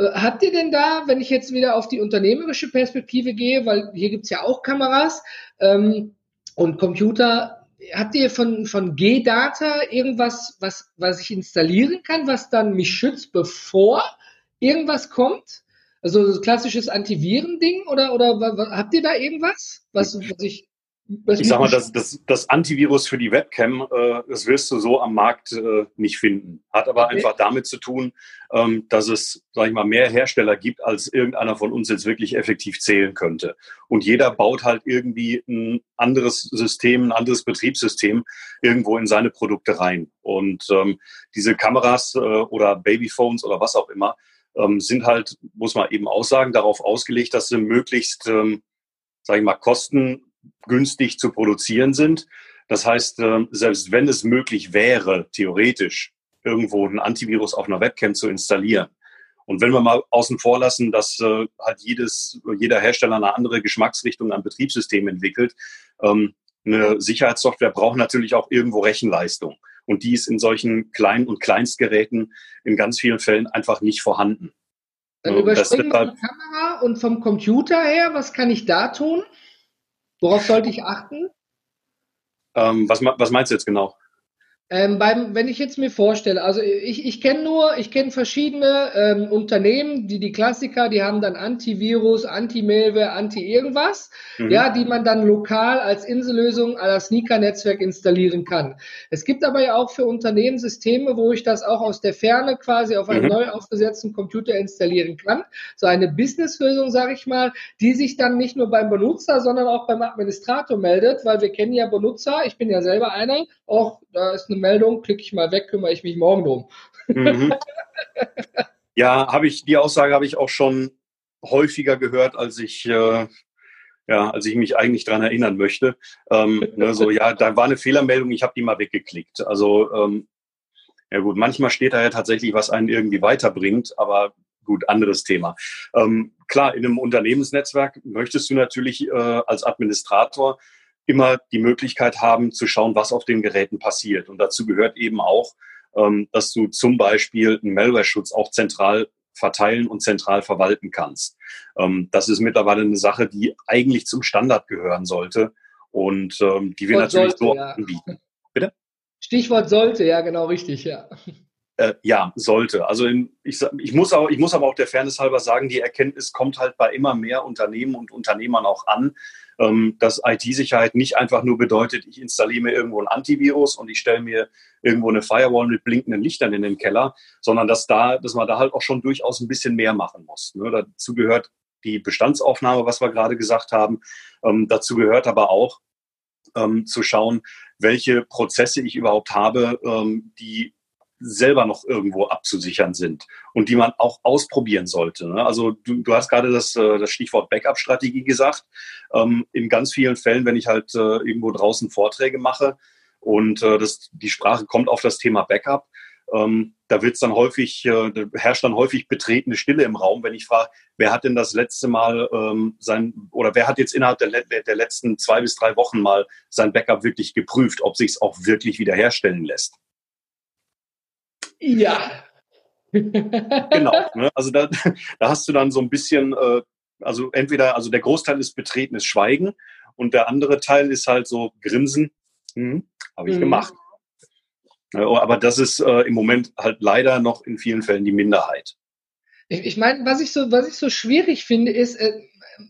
Speaker 1: Habt ihr denn da, wenn ich jetzt wieder auf die unternehmerische Perspektive gehe, weil hier gibt's ja auch Kameras ähm, und Computer, habt ihr von, von G-Data irgendwas, was, was ich installieren kann, was dann mich schützt, bevor irgendwas kommt? Also so klassisches Antiviren-Ding oder, oder habt ihr da irgendwas, was, was ich
Speaker 2: ich sag mal, das, das, das Antivirus für die Webcam, äh, das wirst du so am Markt äh, nicht finden. Hat aber okay. einfach damit zu tun, ähm, dass es, sag ich mal, mehr Hersteller gibt, als irgendeiner von uns jetzt wirklich effektiv zählen könnte. Und jeder baut halt irgendwie ein anderes System, ein anderes Betriebssystem irgendwo in seine Produkte rein. Und ähm, diese Kameras äh, oder Babyphones oder was auch immer, ähm, sind halt, muss man eben aussagen, darauf ausgelegt, dass sie möglichst, ähm, sag ich mal, kosten günstig zu produzieren sind. Das heißt, ähm, selbst wenn es möglich wäre, theoretisch irgendwo ein Antivirus auf einer Webcam zu installieren, und wenn wir mal außen vor lassen, dass äh, halt jedes, jeder Hersteller eine andere Geschmacksrichtung an Betriebssystem entwickelt, ähm, eine Sicherheitssoftware braucht natürlich auch irgendwo Rechenleistung. Und die ist in solchen kleinen und Kleinstgeräten in ganz vielen Fällen einfach nicht vorhanden.
Speaker 1: Dann überspringen wir die Kamera und vom Computer her, was kann ich da tun? Worauf sollte ich achten?
Speaker 2: Ähm, was, was meinst du jetzt genau?
Speaker 1: Ähm, beim, wenn ich jetzt mir vorstelle, also ich, ich kenne nur, ich kenne verschiedene ähm, Unternehmen, die die Klassiker, die haben dann Antivirus, Anti-Malware, Anti-irgendwas, mhm. ja, die man dann lokal als Insellösung aller Sneaker-Netzwerk installieren kann. Es gibt aber ja auch für Unternehmen Systeme, wo ich das auch aus der Ferne quasi auf einem mhm. neu aufgesetzten Computer installieren kann. So eine Business-Lösung, sage ich mal, die sich dann nicht nur beim Benutzer, sondern auch beim Administrator meldet, weil wir kennen ja Benutzer, ich bin ja selber einer, auch da ist eine Meldung, klicke ich mal weg, kümmere ich mich morgen drum. Mhm.
Speaker 2: Ja, habe ich, die Aussage habe ich auch schon häufiger gehört, als ich, äh, ja, als ich mich eigentlich daran erinnern möchte. Ähm, ne, so, ja, da war eine Fehlermeldung, ich habe die mal weggeklickt. Also, ähm, ja gut, manchmal steht da ja tatsächlich, was einen irgendwie weiterbringt, aber gut, anderes Thema. Ähm, klar, in einem Unternehmensnetzwerk möchtest du natürlich äh, als Administrator immer die Möglichkeit haben zu schauen, was auf den Geräten passiert. Und dazu gehört eben auch, ähm, dass du zum Beispiel einen Malware-Schutz auch zentral verteilen und zentral verwalten kannst. Ähm, das ist mittlerweile eine Sache, die eigentlich zum Standard gehören sollte und ähm, die wir natürlich sollte, so ja. anbieten.
Speaker 1: Bitte? Stichwort sollte, ja, genau richtig, ja.
Speaker 2: Äh, ja, sollte. Also in, ich, ich, muss auch, ich muss aber auch der Fairness halber sagen, die Erkenntnis kommt halt bei immer mehr Unternehmen und Unternehmern auch an, ähm, dass IT-Sicherheit nicht einfach nur bedeutet, ich installiere mir irgendwo ein Antivirus und ich stelle mir irgendwo eine Firewall mit blinkenden Lichtern in den Keller, sondern dass da, dass man da halt auch schon durchaus ein bisschen mehr machen muss. Ne? Dazu gehört die Bestandsaufnahme, was wir gerade gesagt haben. Ähm, dazu gehört aber auch ähm, zu schauen, welche Prozesse ich überhaupt habe, ähm, die selber noch irgendwo abzusichern sind und die man auch ausprobieren sollte. Ne? Also du, du hast gerade das, äh, das Stichwort Backup-Strategie gesagt. Ähm, in ganz vielen Fällen, wenn ich halt äh, irgendwo draußen Vorträge mache und äh, das, die Sprache kommt auf das Thema Backup, ähm, da wird's dann häufig, herrscht dann häufig betretene Stille im Raum, wenn ich frage, wer hat denn das letzte Mal ähm, sein oder wer hat jetzt innerhalb der, der letzten zwei bis drei Wochen mal sein Backup wirklich geprüft, ob sich's auch wirklich wiederherstellen lässt?
Speaker 1: Ja.
Speaker 2: genau. Ne? Also da, da hast du dann so ein bisschen, äh, also entweder, also der Großteil ist betretenes Schweigen und der andere Teil ist halt so Grinsen. Hm, Habe ich mhm. gemacht. aber das ist äh, im Moment halt leider noch in vielen Fällen die Minderheit.
Speaker 1: Ich, ich meine, was ich so, was ich so schwierig finde, ist, äh,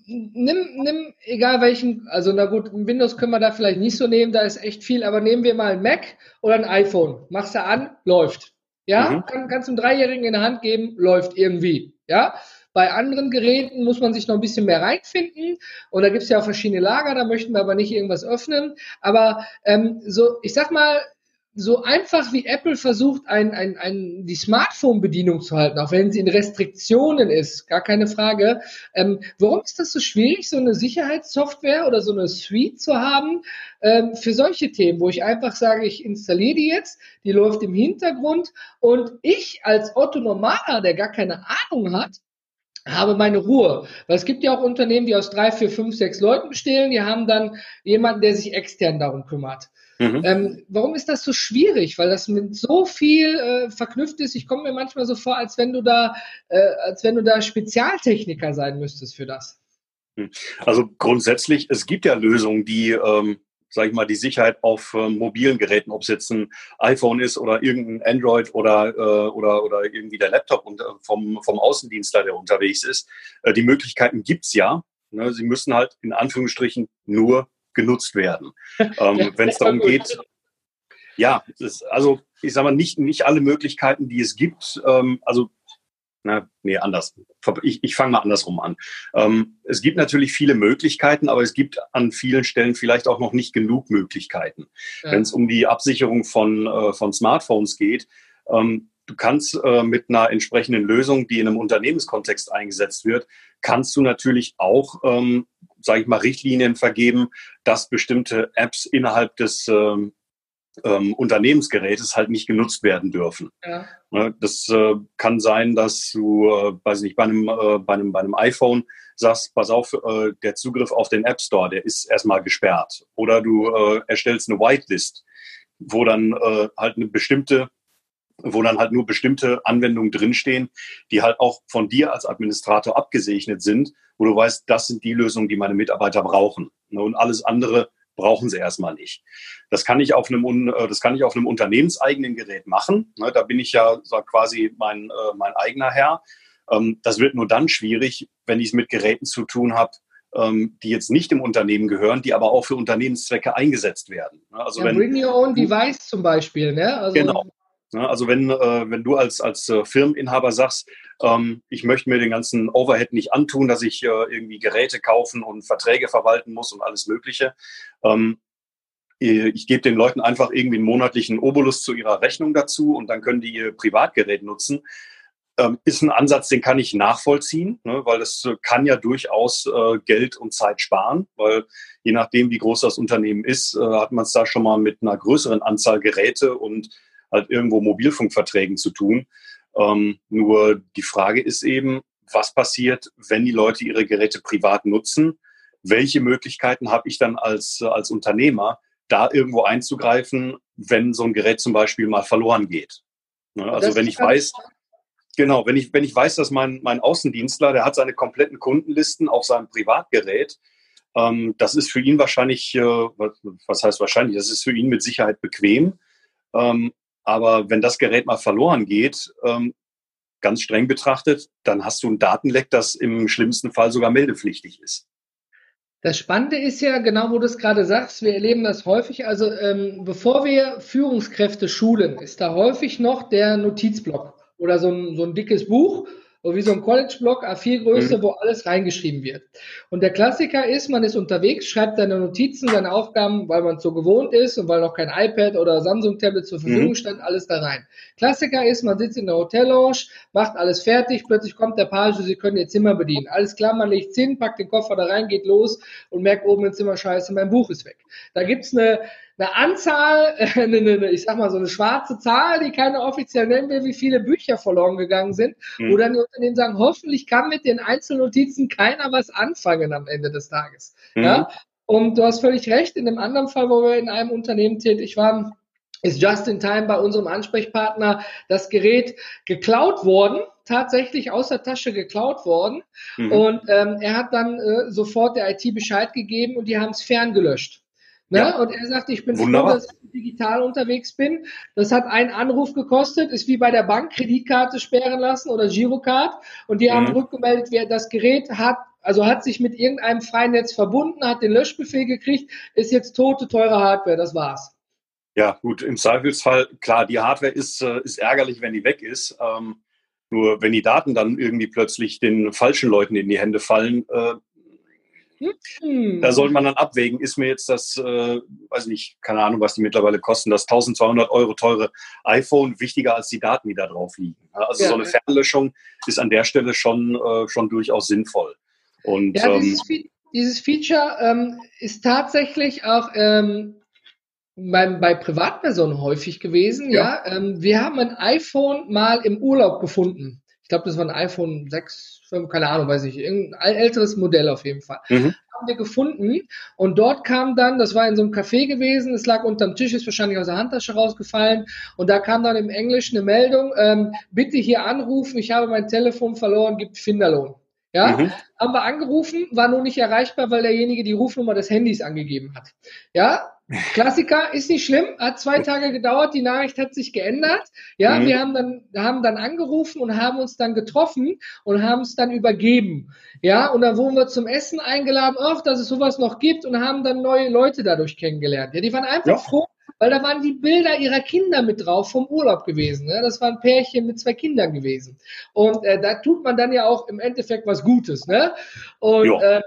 Speaker 1: nimm, nimm, egal welchen, also na gut, Windows können wir da vielleicht nicht so nehmen, da ist echt viel, aber nehmen wir mal ein Mac oder ein iPhone. Machst du an, läuft. Ja, mhm. kann, kannst du einem Dreijährigen in der Hand geben, läuft irgendwie. Ja, bei anderen Geräten muss man sich noch ein bisschen mehr reinfinden. Und da gibt es ja auch verschiedene Lager, da möchten wir aber nicht irgendwas öffnen. Aber ähm, so, ich sag mal, so einfach wie Apple versucht, ein, ein, ein, die Smartphone-Bedienung zu halten, auch wenn sie in Restriktionen ist, gar keine Frage. Ähm, warum ist das so schwierig, so eine Sicherheitssoftware oder so eine Suite zu haben ähm, für solche Themen, wo ich einfach sage, ich installiere die jetzt, die läuft im Hintergrund und ich als Otto Normaler, der gar keine Ahnung hat, habe meine Ruhe. Weil es gibt ja auch Unternehmen, die aus drei, vier, fünf, sechs Leuten bestehen, die haben dann jemanden, der sich extern darum kümmert. Mhm. Ähm, warum ist das so schwierig? Weil das mit so viel äh, verknüpft ist. Ich komme mir manchmal so vor, als wenn du da, äh, als wenn du da Spezialtechniker sein müsstest für das.
Speaker 2: Also grundsätzlich, es gibt ja Lösungen, die ähm, sage ich mal, die Sicherheit auf äh, mobilen Geräten, ob es jetzt ein iPhone ist oder irgendein Android oder, äh, oder, oder irgendwie der Laptop und, äh, vom, vom Außendienstler, der unterwegs ist. Äh, die Möglichkeiten gibt's ja. Ne? Sie müssen halt in Anführungsstrichen nur genutzt werden. Ähm, Wenn es darum geht, ja, das, also ich sage mal, nicht, nicht alle Möglichkeiten, die es gibt, ähm, also na, nee, anders. Ich, ich fange mal andersrum an. Ähm, es gibt natürlich viele Möglichkeiten, aber es gibt an vielen Stellen vielleicht auch noch nicht genug Möglichkeiten. Ja. Wenn es um die Absicherung von, äh, von Smartphones geht, ähm, du kannst äh, mit einer entsprechenden Lösung, die in einem Unternehmenskontext eingesetzt wird, kannst du natürlich auch, ähm, sage ich mal, Richtlinien vergeben, dass bestimmte Apps innerhalb des ähm, ähm, Unternehmensgerätes halt nicht genutzt werden dürfen. Ja. Ne, das äh, kann sein, dass du, äh, weiß nicht, bei einem, äh, bei einem, bei einem iPhone sagst, pass auf, äh, der Zugriff auf den App Store, der ist erstmal gesperrt. Oder du äh, erstellst eine Whitelist, wo dann äh, halt eine bestimmte wo dann halt nur bestimmte Anwendungen drinstehen, die halt auch von dir als Administrator abgesegnet sind, wo du weißt, das sind die Lösungen, die meine Mitarbeiter brauchen. Ne, und alles andere brauchen sie erstmal nicht. Das kann ich auf einem, äh, das kann ich auf einem unternehmenseigenen Gerät machen. Ne, da bin ich ja quasi mein, äh, mein eigener Herr. Ähm, das wird nur dann schwierig, wenn ich es mit Geräten zu tun habe, ähm, die jetzt nicht im Unternehmen gehören, die aber auch für Unternehmenszwecke eingesetzt werden.
Speaker 1: Ne, also ja, wenn, Bring Your Own Device zum Beispiel. Ne?
Speaker 2: Also genau. Also wenn, äh, wenn du als, als Firmeninhaber sagst, ähm, ich möchte mir den ganzen Overhead nicht antun, dass ich äh, irgendwie Geräte kaufen und Verträge verwalten muss und alles Mögliche. Ähm, ich gebe den Leuten einfach irgendwie einen monatlichen Obolus zu ihrer Rechnung dazu und dann können die ihr Privatgerät nutzen. Ähm, ist ein Ansatz, den kann ich nachvollziehen, ne, weil äh, kann ja durchaus äh, Geld und Zeit sparen, weil je nachdem, wie groß das Unternehmen ist, äh, hat man es da schon mal mit einer größeren Anzahl Geräte und halt irgendwo Mobilfunkverträgen zu tun. Ähm, nur die Frage ist eben, was passiert, wenn die Leute ihre Geräte privat nutzen? Welche Möglichkeiten habe ich dann als, als Unternehmer, da irgendwo einzugreifen, wenn so ein Gerät zum Beispiel mal verloren geht? Ne? Also wenn ich weiß, genau, wenn ich, wenn ich weiß, dass mein, mein Außendienstler, der hat seine kompletten Kundenlisten auf seinem Privatgerät, ähm, das ist für ihn wahrscheinlich, äh, was heißt wahrscheinlich, das ist für ihn mit Sicherheit bequem. Ähm, aber wenn das Gerät mal verloren geht, ähm, ganz streng betrachtet, dann hast du ein Datenleck, das im schlimmsten Fall sogar meldepflichtig ist.
Speaker 1: Das Spannende ist ja, genau wo du es gerade sagst, wir erleben das häufig. Also ähm, bevor wir Führungskräfte schulen, ist da häufig noch der Notizblock oder so ein, so ein dickes Buch, wie so ein College-Block A4-Größe, mhm. wo alles reingeschrieben wird. Und der Klassiker ist, man ist unterwegs, schreibt seine Notizen, seine Aufgaben, weil man es so gewohnt ist und weil noch kein iPad oder Samsung-Tablet zur Verfügung mhm. stand, alles da rein. Klassiker ist, man sitzt in der Hotellounge, macht alles fertig, plötzlich kommt der Page, Sie können Ihr Zimmer bedienen. Alles klar, man legt hin, packt den Koffer da rein, geht los und merkt oben im Zimmer, scheiße, mein Buch ist weg. Da gibt's eine eine Anzahl, äh, eine, eine, ich sag mal so eine schwarze Zahl, die keiner offiziell nennen will, wie viele Bücher verloren gegangen sind, mhm. wo dann die Unternehmen sagen, hoffentlich kann mit den Einzelnotizen keiner was anfangen am Ende des Tages. Mhm. Ja? Und du hast völlig recht, in dem anderen Fall, wo wir in einem Unternehmen tätig waren, ist just in time bei unserem Ansprechpartner das Gerät geklaut worden, tatsächlich aus der Tasche geklaut worden. Mhm. Und ähm, er hat dann äh, sofort der IT Bescheid gegeben und die haben es ferngelöscht. Ne? Ja. Und er sagt, ich bin Wunderbar. froh, dass ich digital unterwegs bin. Das hat einen Anruf gekostet, ist wie bei der Bank, Kreditkarte sperren lassen oder Girocard. Und die mhm. haben rückgemeldet, wer das Gerät hat, also hat sich mit irgendeinem Freinetz verbunden, hat den Löschbefehl gekriegt, ist jetzt tote, teure Hardware, das war's.
Speaker 2: Ja, gut, im Zweifelsfall, klar, die Hardware ist, äh, ist ärgerlich, wenn die weg ist. Ähm, nur wenn die Daten dann irgendwie plötzlich den falschen Leuten in die Hände fallen, äh, hm. Da sollte man dann abwägen, ist mir jetzt das, äh, weiß nicht, keine Ahnung, was die mittlerweile kosten, das 1200 Euro teure iPhone wichtiger als die Daten, die da drauf liegen. Also ja, so eine Fernlöschung ist an der Stelle schon, äh, schon durchaus sinnvoll. Und,
Speaker 1: ja, dieses, ähm, dieses, Feature ähm, ist tatsächlich auch ähm, bei, bei Privatpersonen häufig gewesen. Ja, ja? Ähm, wir haben ein iPhone mal im Urlaub gefunden. Ich glaube, das war ein iPhone 6, 5, keine Ahnung, weiß ich, irgendein älteres Modell auf jeden Fall. Mhm. Haben wir gefunden und dort kam dann, das war in so einem Café gewesen, es lag unterm Tisch, ist wahrscheinlich aus der Handtasche rausgefallen und da kam dann im Englischen eine Meldung, ähm, bitte hier anrufen, ich habe mein Telefon verloren, gibt Finderlohn. Ja, mhm. haben wir angerufen, war nur nicht erreichbar, weil derjenige die Rufnummer des Handys angegeben hat. Ja, Klassiker ist nicht schlimm, hat zwei Tage gedauert, die Nachricht hat sich geändert. Ja, mhm. wir haben dann, haben dann angerufen und haben uns dann getroffen und haben es dann übergeben. Ja, und dann wurden wir zum Essen eingeladen, ach, dass es sowas noch gibt und haben dann neue Leute dadurch kennengelernt. Ja, die waren einfach ja. froh, weil da waren die Bilder ihrer Kinder mit drauf vom Urlaub gewesen. Ne? Das waren Pärchen mit zwei Kindern gewesen. Und äh, da tut man dann ja auch im Endeffekt was Gutes. Ne? Und äh,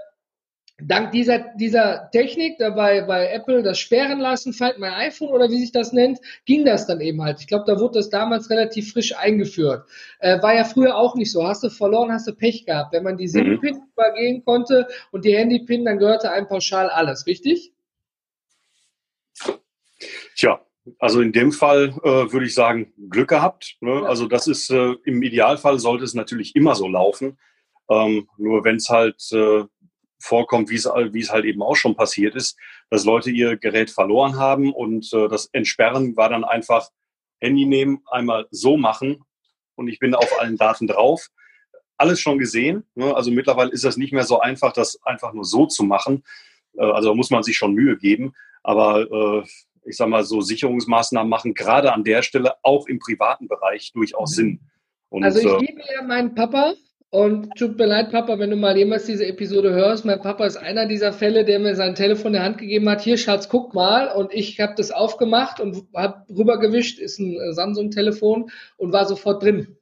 Speaker 1: dank dieser, dieser Technik dabei bei Apple das sperren lassen, Find My iPhone oder wie sich das nennt, ging das dann eben halt. Ich glaube, da wurde das damals relativ frisch eingeführt. Äh, war ja früher auch nicht so. Hast du verloren, hast du Pech gehabt. Wenn man die SIM-Pin mhm. übergehen konnte und die Handy-Pin, dann gehörte einem pauschal alles, richtig?
Speaker 2: Tja, also in dem Fall äh, würde ich sagen, Glück gehabt. Ne? Ja. Also das ist äh, im Idealfall sollte es natürlich immer so laufen. Ähm, nur wenn es halt äh, vorkommt, wie es, wie es halt eben auch schon passiert ist, dass Leute ihr Gerät verloren haben und äh, das Entsperren war dann einfach Handy nehmen, einmal so machen und ich bin auf allen Daten drauf. Alles schon gesehen. Ne? Also mittlerweile ist das nicht mehr so einfach, das einfach nur so zu machen. Äh, also muss man sich schon Mühe geben. Aber äh, ich sag mal so Sicherungsmaßnahmen machen gerade an der Stelle auch im privaten Bereich durchaus Sinn.
Speaker 1: Und, also ich äh, liebe ja meinen Papa und tut mir leid, Papa, wenn du mal jemals diese Episode hörst. Mein Papa ist einer dieser Fälle, der mir sein Telefon in der Hand gegeben hat. Hier, Schatz, guck mal. Und ich habe das aufgemacht und habe rübergewischt, ist ein äh, Samsung-Telefon und war sofort drin.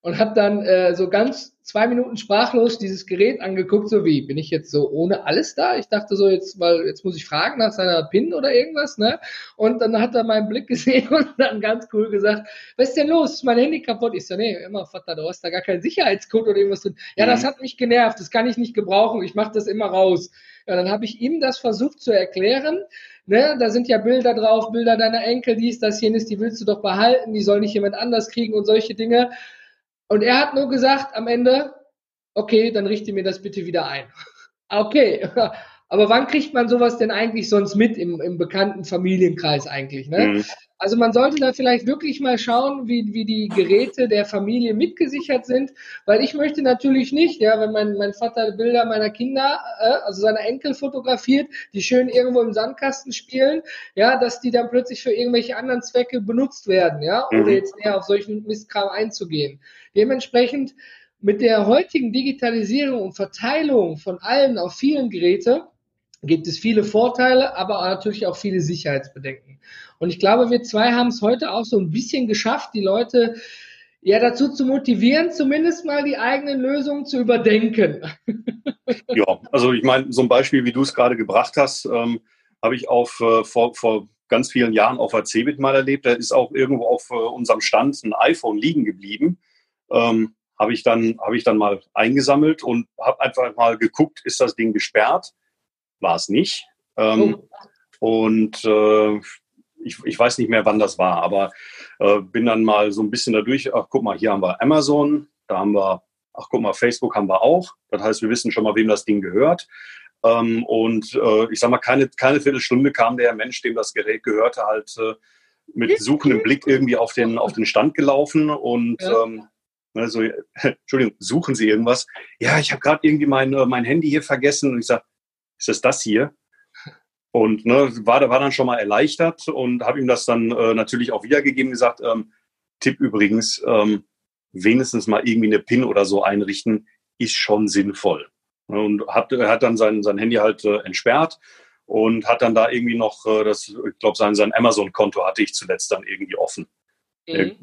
Speaker 1: Und habe dann äh, so ganz zwei Minuten sprachlos dieses Gerät angeguckt, so wie, bin ich jetzt so ohne alles da? Ich dachte so, jetzt weil jetzt muss ich fragen nach seiner PIN oder irgendwas, ne? Und dann hat er meinen Blick gesehen und dann ganz cool gesagt, was ist denn los? Ist mein Handy kaputt? Ich so, nee, immer, Vater, du hast da gar keinen Sicherheitscode oder irgendwas drin. Ja, das mhm. hat mich genervt, das kann ich nicht gebrauchen, ich mache das immer raus. Ja, dann habe ich ihm das versucht zu erklären. Ne, da sind ja Bilder drauf, Bilder deiner Enkel, dies, das, jenes, die willst du doch behalten, die soll nicht jemand anders kriegen und solche Dinge. Und er hat nur gesagt am Ende, okay, dann richte mir das bitte wieder ein. okay. Aber wann kriegt man sowas denn eigentlich sonst mit im, im bekannten Familienkreis eigentlich? Ne? Mhm. Also man sollte da vielleicht wirklich mal schauen, wie, wie die Geräte der Familie mitgesichert sind, weil ich möchte natürlich nicht, ja, wenn mein, mein Vater Bilder meiner Kinder, äh, also seiner Enkel fotografiert, die schön irgendwo im Sandkasten spielen, ja, dass die dann plötzlich für irgendwelche anderen Zwecke benutzt werden, ja, ohne mhm. jetzt näher auf solchen Mistkram einzugehen. Dementsprechend mit der heutigen Digitalisierung und Verteilung von allen auf vielen Geräte gibt es viele Vorteile, aber natürlich auch viele Sicherheitsbedenken. Und ich glaube, wir zwei haben es heute auch so ein bisschen geschafft, die Leute ja dazu zu motivieren, zumindest mal die eigenen Lösungen zu überdenken.
Speaker 2: ja, also ich meine, so ein Beispiel, wie du es gerade gebracht hast, ähm, habe ich auf, äh, vor, vor ganz vielen Jahren auf der Cebit mal erlebt. Da ist auch irgendwo auf äh, unserem Stand ein iPhone liegen geblieben. Ähm, habe ich dann habe ich dann mal eingesammelt und habe einfach mal geguckt, ist das Ding gesperrt? War es nicht. Ähm, oh. Und äh, ich, ich weiß nicht mehr, wann das war, aber äh, bin dann mal so ein bisschen dadurch, ach guck mal, hier haben wir Amazon, da haben wir, ach guck mal, Facebook haben wir auch. Das heißt, wir wissen schon mal, wem das Ding gehört. Ähm, und äh, ich sag mal, keine, keine Viertelstunde kam der Mensch, dem das Gerät gehörte, halt äh, mit suchendem Blick irgendwie auf den, auf den Stand gelaufen und ja. ähm, also, Entschuldigung, suchen Sie irgendwas? Ja, ich habe gerade irgendwie mein, äh, mein Handy hier vergessen. Und ich sage, ist das das hier? Und ne, war, war dann schon mal erleichtert und habe ihm das dann äh, natürlich auch wiedergegeben, gesagt, ähm, Tipp übrigens, ähm, wenigstens mal irgendwie eine PIN oder so einrichten, ist schon sinnvoll. Und hat, er hat dann sein, sein Handy halt äh, entsperrt und hat dann da irgendwie noch, äh, das, ich glaube, sein, sein Amazon-Konto hatte ich zuletzt dann irgendwie offen. Mhm.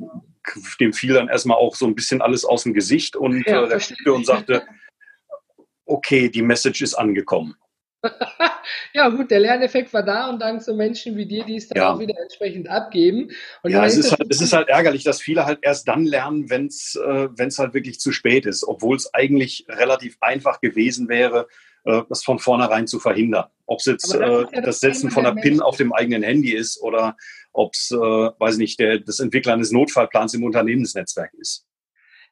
Speaker 2: Dem fiel dann erstmal auch so ein bisschen alles aus dem Gesicht und ja, äh, und sagte, okay, die Message ist angekommen.
Speaker 1: ja, gut, der Lerneffekt war da und dank so Menschen wie dir, die es dann ja. auch wieder entsprechend abgeben. Und
Speaker 2: ja, es ist, halt, es ist halt ärgerlich, dass viele halt erst dann lernen, wenn es äh, halt wirklich zu spät ist, obwohl es eigentlich relativ einfach gewesen wäre, äh, das von vornherein zu verhindern. Ob es jetzt das, äh, das, das Setzen von einer PIN auf dem eigenen Handy ist oder ob es, äh, weiß nicht, der, das Entwickeln eines Notfallplans im Unternehmensnetzwerk ist.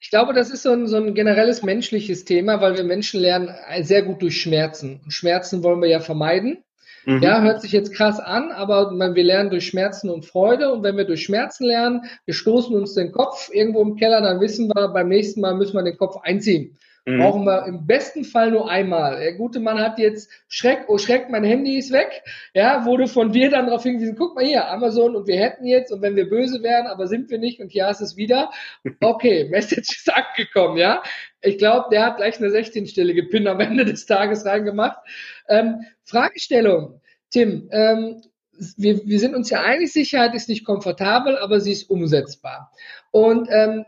Speaker 1: Ich glaube, das ist so ein, so ein generelles menschliches Thema, weil wir Menschen lernen sehr gut durch Schmerzen. Und Schmerzen wollen wir ja vermeiden. Mhm. Ja, hört sich jetzt krass an, aber wir lernen durch Schmerzen und Freude. Und wenn wir durch Schmerzen lernen, wir stoßen uns den Kopf irgendwo im Keller, dann wissen wir, beim nächsten Mal müssen wir den Kopf einziehen. Mhm. Brauchen wir im besten Fall nur einmal. Der gute Mann hat jetzt Schreck, oh Schreck, mein Handy ist weg. Ja, wurde von dir dann darauf hingewiesen, guck mal hier, Amazon und wir hätten jetzt und wenn wir böse wären, aber sind wir nicht und hier ist es wieder. Okay, Message ist angekommen, ja. Ich glaube, der hat gleich eine 16-stellige PIN am Ende des Tages reingemacht. Ähm, Fragestellung. Tim, ähm, wir, wir sind uns ja einig, Sicherheit ist nicht komfortabel, aber sie ist umsetzbar. Und ähm,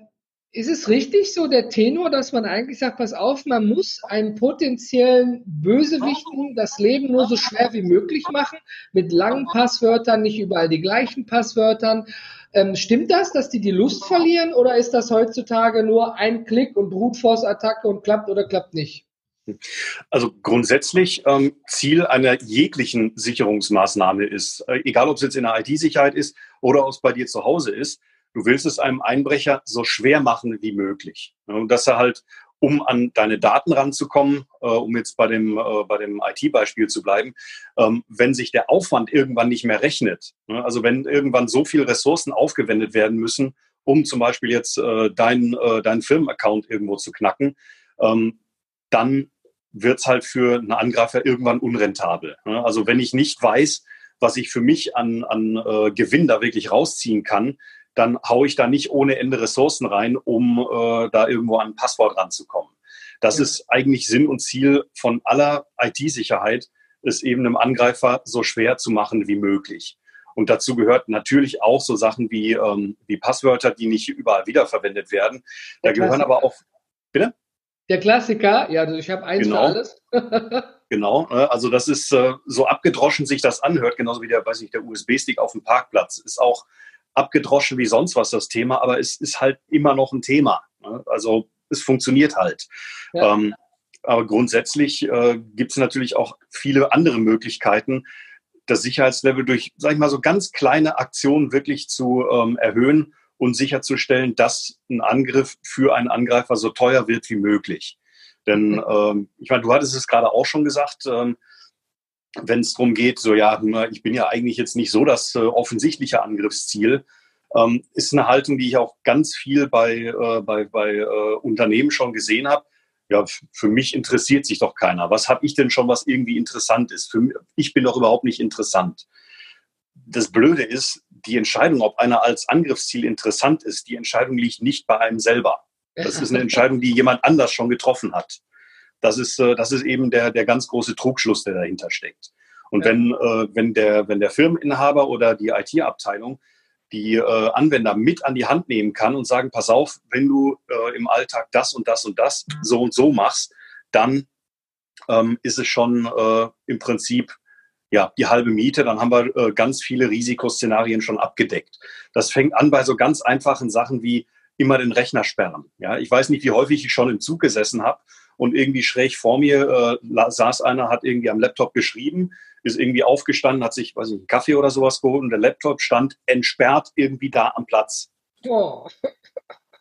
Speaker 1: ist es richtig so der Tenor, dass man eigentlich sagt, pass auf, man muss einem potenziellen Bösewichten das Leben nur so schwer wie möglich machen, mit langen Passwörtern, nicht überall die gleichen Passwörtern. Ähm, stimmt das, dass die die Lust verlieren oder ist das heutzutage nur ein Klick und Brute Force Attacke und klappt oder klappt nicht?
Speaker 2: Also grundsätzlich ähm, Ziel einer jeglichen Sicherungsmaßnahme ist, äh, egal ob es jetzt in der IT-Sicherheit ist oder ob es bei dir zu Hause ist, du willst es einem Einbrecher so schwer machen wie möglich. Und dass er halt, um an deine Daten ranzukommen, äh, um jetzt bei dem, äh, bei dem IT-Beispiel zu bleiben, ähm, wenn sich der Aufwand irgendwann nicht mehr rechnet, ne? also wenn irgendwann so viele Ressourcen aufgewendet werden müssen, um zum Beispiel jetzt äh, deinen, äh, deinen Firmenaccount irgendwo zu knacken, ähm, dann wird es halt für einen Angreifer irgendwann unrentabel. Ne? Also wenn ich nicht weiß, was ich für mich an, an äh, Gewinn da wirklich rausziehen kann, dann haue ich da nicht ohne Ende Ressourcen rein, um äh, da irgendwo an ein Passwort ranzukommen. Das ja. ist eigentlich Sinn und Ziel von aller IT-Sicherheit, es eben einem Angreifer so schwer zu machen wie möglich. Und dazu gehört natürlich auch so Sachen wie, ähm, wie Passwörter, die nicht überall wiederverwendet werden. Da gehören aber auch,
Speaker 1: bitte? Der Klassiker, ja, also ich habe eins
Speaker 2: genau. für alles. genau, ne? also das ist äh, so abgedroschen sich das anhört, genauso wie der, weiß nicht, der USB-Stick auf dem Parkplatz. Ist auch abgedroschen wie sonst was das Thema, aber es ist halt immer noch ein Thema. Ne? Also es funktioniert halt. Ja. Ähm, aber grundsätzlich äh, gibt es natürlich auch viele andere Möglichkeiten, das Sicherheitslevel durch, sag ich mal, so ganz kleine Aktionen wirklich zu ähm, erhöhen und sicherzustellen, dass ein Angriff für einen Angreifer so teuer wird wie möglich. Denn ähm, ich meine, du hattest es gerade auch schon gesagt, ähm, wenn es darum geht, so ja, ich bin ja eigentlich jetzt nicht so das äh, offensichtliche Angriffsziel, ähm, ist eine Haltung, die ich auch ganz viel bei, äh, bei, bei äh, Unternehmen schon gesehen habe. Ja, für mich interessiert sich doch keiner. Was habe ich denn schon, was irgendwie interessant ist? Für mich, ich bin doch überhaupt nicht interessant. Das Blöde ist, die Entscheidung, ob einer als Angriffsziel interessant ist, die Entscheidung liegt nicht bei einem selber. Das ist eine Entscheidung, die jemand anders schon getroffen hat. Das ist, äh, das ist eben der, der ganz große Trugschluss, der dahinter steckt. Und ja. wenn, äh, wenn, der, wenn der Firmeninhaber oder die IT-Abteilung die äh, Anwender mit an die Hand nehmen kann und sagen, pass auf, wenn du äh, im Alltag das und das und das so und so machst, dann ähm, ist es schon äh, im Prinzip ja, die halbe Miete, dann haben wir äh, ganz viele Risikoszenarien schon abgedeckt. Das fängt an bei so ganz einfachen Sachen wie immer den Rechner sperren. Ja, ich weiß nicht, wie häufig ich schon im Zug gesessen habe und irgendwie schräg vor mir äh, saß einer, hat irgendwie am Laptop geschrieben, ist irgendwie aufgestanden, hat sich, weiß ich, einen Kaffee oder sowas geholt und der Laptop stand entsperrt irgendwie da am Platz. Oh.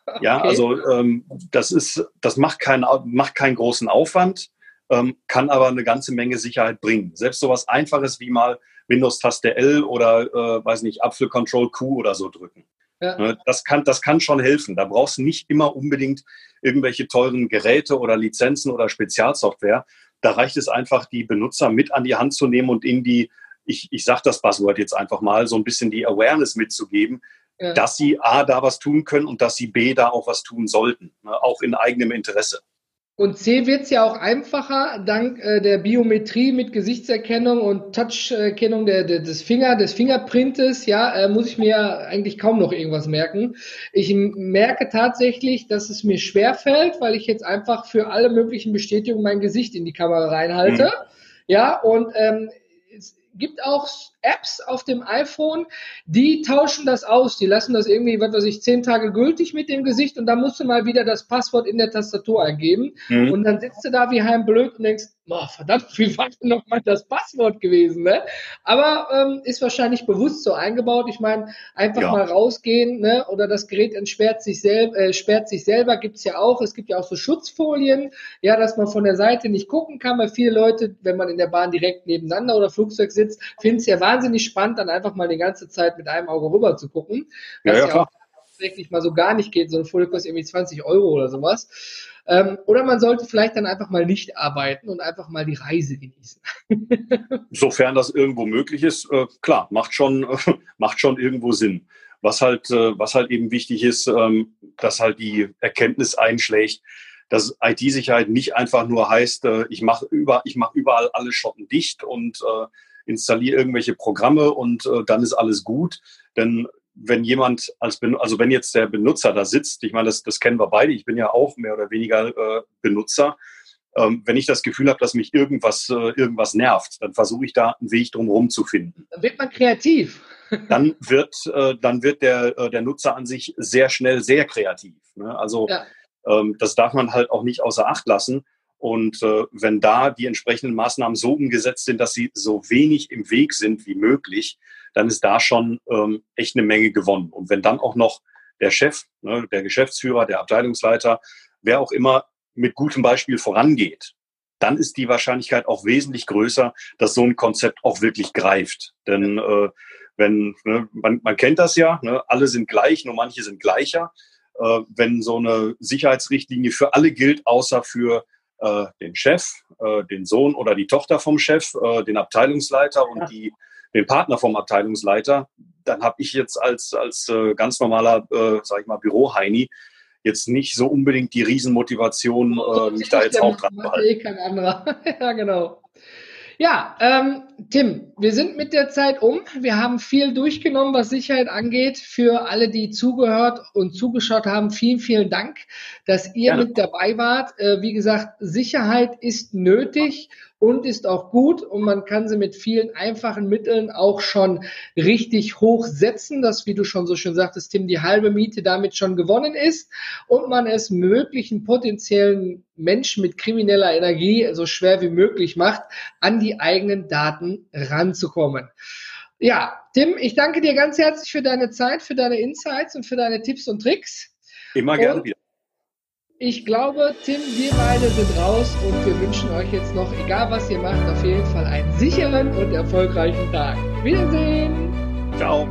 Speaker 2: Okay. Ja, also ähm, das ist, das macht, kein, macht keinen großen Aufwand, ähm, kann aber eine ganze Menge Sicherheit bringen. Selbst sowas Einfaches wie mal Windows-Taste L oder, äh, weiß nicht, Apfel Control Q oder so drücken. Ja. Ne, das, kann, das kann schon helfen. Da brauchst du nicht immer unbedingt irgendwelche teuren Geräte oder Lizenzen oder Spezialsoftware. Da reicht es einfach, die Benutzer mit an die Hand zu nehmen und in die, ich, ich sage das Buzzword jetzt einfach mal, so ein bisschen die Awareness mitzugeben, ja. dass sie A, da was tun können und dass sie B, da auch was tun sollten, ne, auch in eigenem Interesse.
Speaker 1: Und C wird es ja auch einfacher, dank äh, der Biometrie mit Gesichtserkennung und Toucherkennung der, der, des Finger, des Fingerprintes, ja, äh, muss ich mir eigentlich kaum noch irgendwas merken. Ich merke tatsächlich, dass es mir schwer fällt, weil ich jetzt einfach für alle möglichen Bestätigungen mein Gesicht in die Kamera reinhalte. Mhm. Ja, und ähm, es gibt auch Apps auf dem iPhone, die tauschen das aus. Die lassen das irgendwie, was weiß ich, zehn Tage gültig mit dem Gesicht und dann musst du mal wieder das Passwort in der Tastatur eingeben. Mhm. Und dann sitzt du da wie heim blöd und denkst, oh, verdammt, wie war denn noch mal das Passwort gewesen, ne? Aber ähm, ist wahrscheinlich bewusst so eingebaut. Ich meine, einfach ja. mal rausgehen, ne? Oder das Gerät entsperrt sich, selb, äh, sperrt sich selber, gibt's ja auch. Es gibt ja auch so Schutzfolien, ja, dass man von der Seite nicht gucken kann, weil viele Leute, wenn man in der Bahn direkt nebeneinander oder Flugzeug sitzt, finden es ja wahnsinnig spannend, dann einfach mal die ganze Zeit mit einem Auge rüber zu gucken.
Speaker 2: Ja, ja, klar.
Speaker 1: tatsächlich mal so gar nicht geht, so ein Folie kostet irgendwie 20 Euro oder sowas. Ähm, oder man sollte vielleicht dann einfach mal nicht arbeiten und einfach mal die Reise genießen.
Speaker 2: Sofern das irgendwo möglich ist, äh, klar, macht schon, äh, macht schon irgendwo Sinn. Was halt, äh, was halt eben wichtig ist, ähm, dass halt die Erkenntnis einschlägt, dass IT-Sicherheit nicht einfach nur heißt, äh, ich mache über, ich mache überall alle Schotten dicht und äh, installiere irgendwelche Programme und äh, dann ist alles gut. Denn wenn jemand als ben also wenn jetzt der Benutzer da sitzt, ich meine, das, das kennen wir beide, ich bin ja auch mehr oder weniger äh, Benutzer. Ähm, wenn ich das Gefühl habe, dass mich irgendwas, äh, irgendwas nervt, dann versuche ich da einen Weg drumherum zu finden.
Speaker 1: Dann wird man kreativ.
Speaker 2: dann wird, äh, dann wird der, äh, der Nutzer an sich sehr schnell sehr kreativ. Ne? Also ja. ähm, das darf man halt auch nicht außer Acht lassen. Und äh, wenn da die entsprechenden Maßnahmen so umgesetzt sind, dass sie so wenig im Weg sind wie möglich, dann ist da schon ähm, echt eine Menge gewonnen. Und wenn dann auch noch der Chef, ne, der Geschäftsführer, der Abteilungsleiter, wer auch immer mit gutem Beispiel vorangeht, dann ist die Wahrscheinlichkeit auch wesentlich größer, dass so ein Konzept auch wirklich greift. Denn äh, wenn, ne, man, man kennt das ja, ne, alle sind gleich, nur manche sind gleicher. Äh, wenn so eine Sicherheitsrichtlinie für alle gilt, außer für äh, den Chef, äh, den Sohn oder die Tochter vom Chef, äh, den Abteilungsleiter und ja. die, den Partner vom Abteilungsleiter, dann habe ich jetzt als, als äh, ganz normaler, äh, sag ich mal, Büroheini jetzt nicht so unbedingt die Riesenmotivation, äh, mich da jetzt auch dran zu halten. Eh kein anderer.
Speaker 1: ja, genau. Ja, ähm, Tim, wir sind mit der Zeit um. Wir haben viel durchgenommen, was Sicherheit angeht. Für alle, die zugehört und zugeschaut haben, vielen, vielen Dank, dass ihr Gerne. mit dabei wart. Äh, wie gesagt, Sicherheit ist nötig und ist auch gut und man kann sie mit vielen einfachen Mitteln auch schon richtig hochsetzen, dass, wie du schon so schön sagtest, Tim, die halbe Miete damit schon gewonnen ist und man es möglichen potenziellen Menschen mit krimineller Energie so schwer wie möglich macht, an die eigenen Daten ranzukommen. Ja, Tim, ich danke dir ganz herzlich für deine Zeit, für deine Insights und für deine Tipps und Tricks.
Speaker 2: Immer gerne wieder.
Speaker 1: Ich glaube, Tim, wir beide sind raus und wir wünschen euch jetzt noch, egal was ihr macht, auf jeden Fall einen sicheren und erfolgreichen Tag. Wiedersehen!
Speaker 2: Ciao!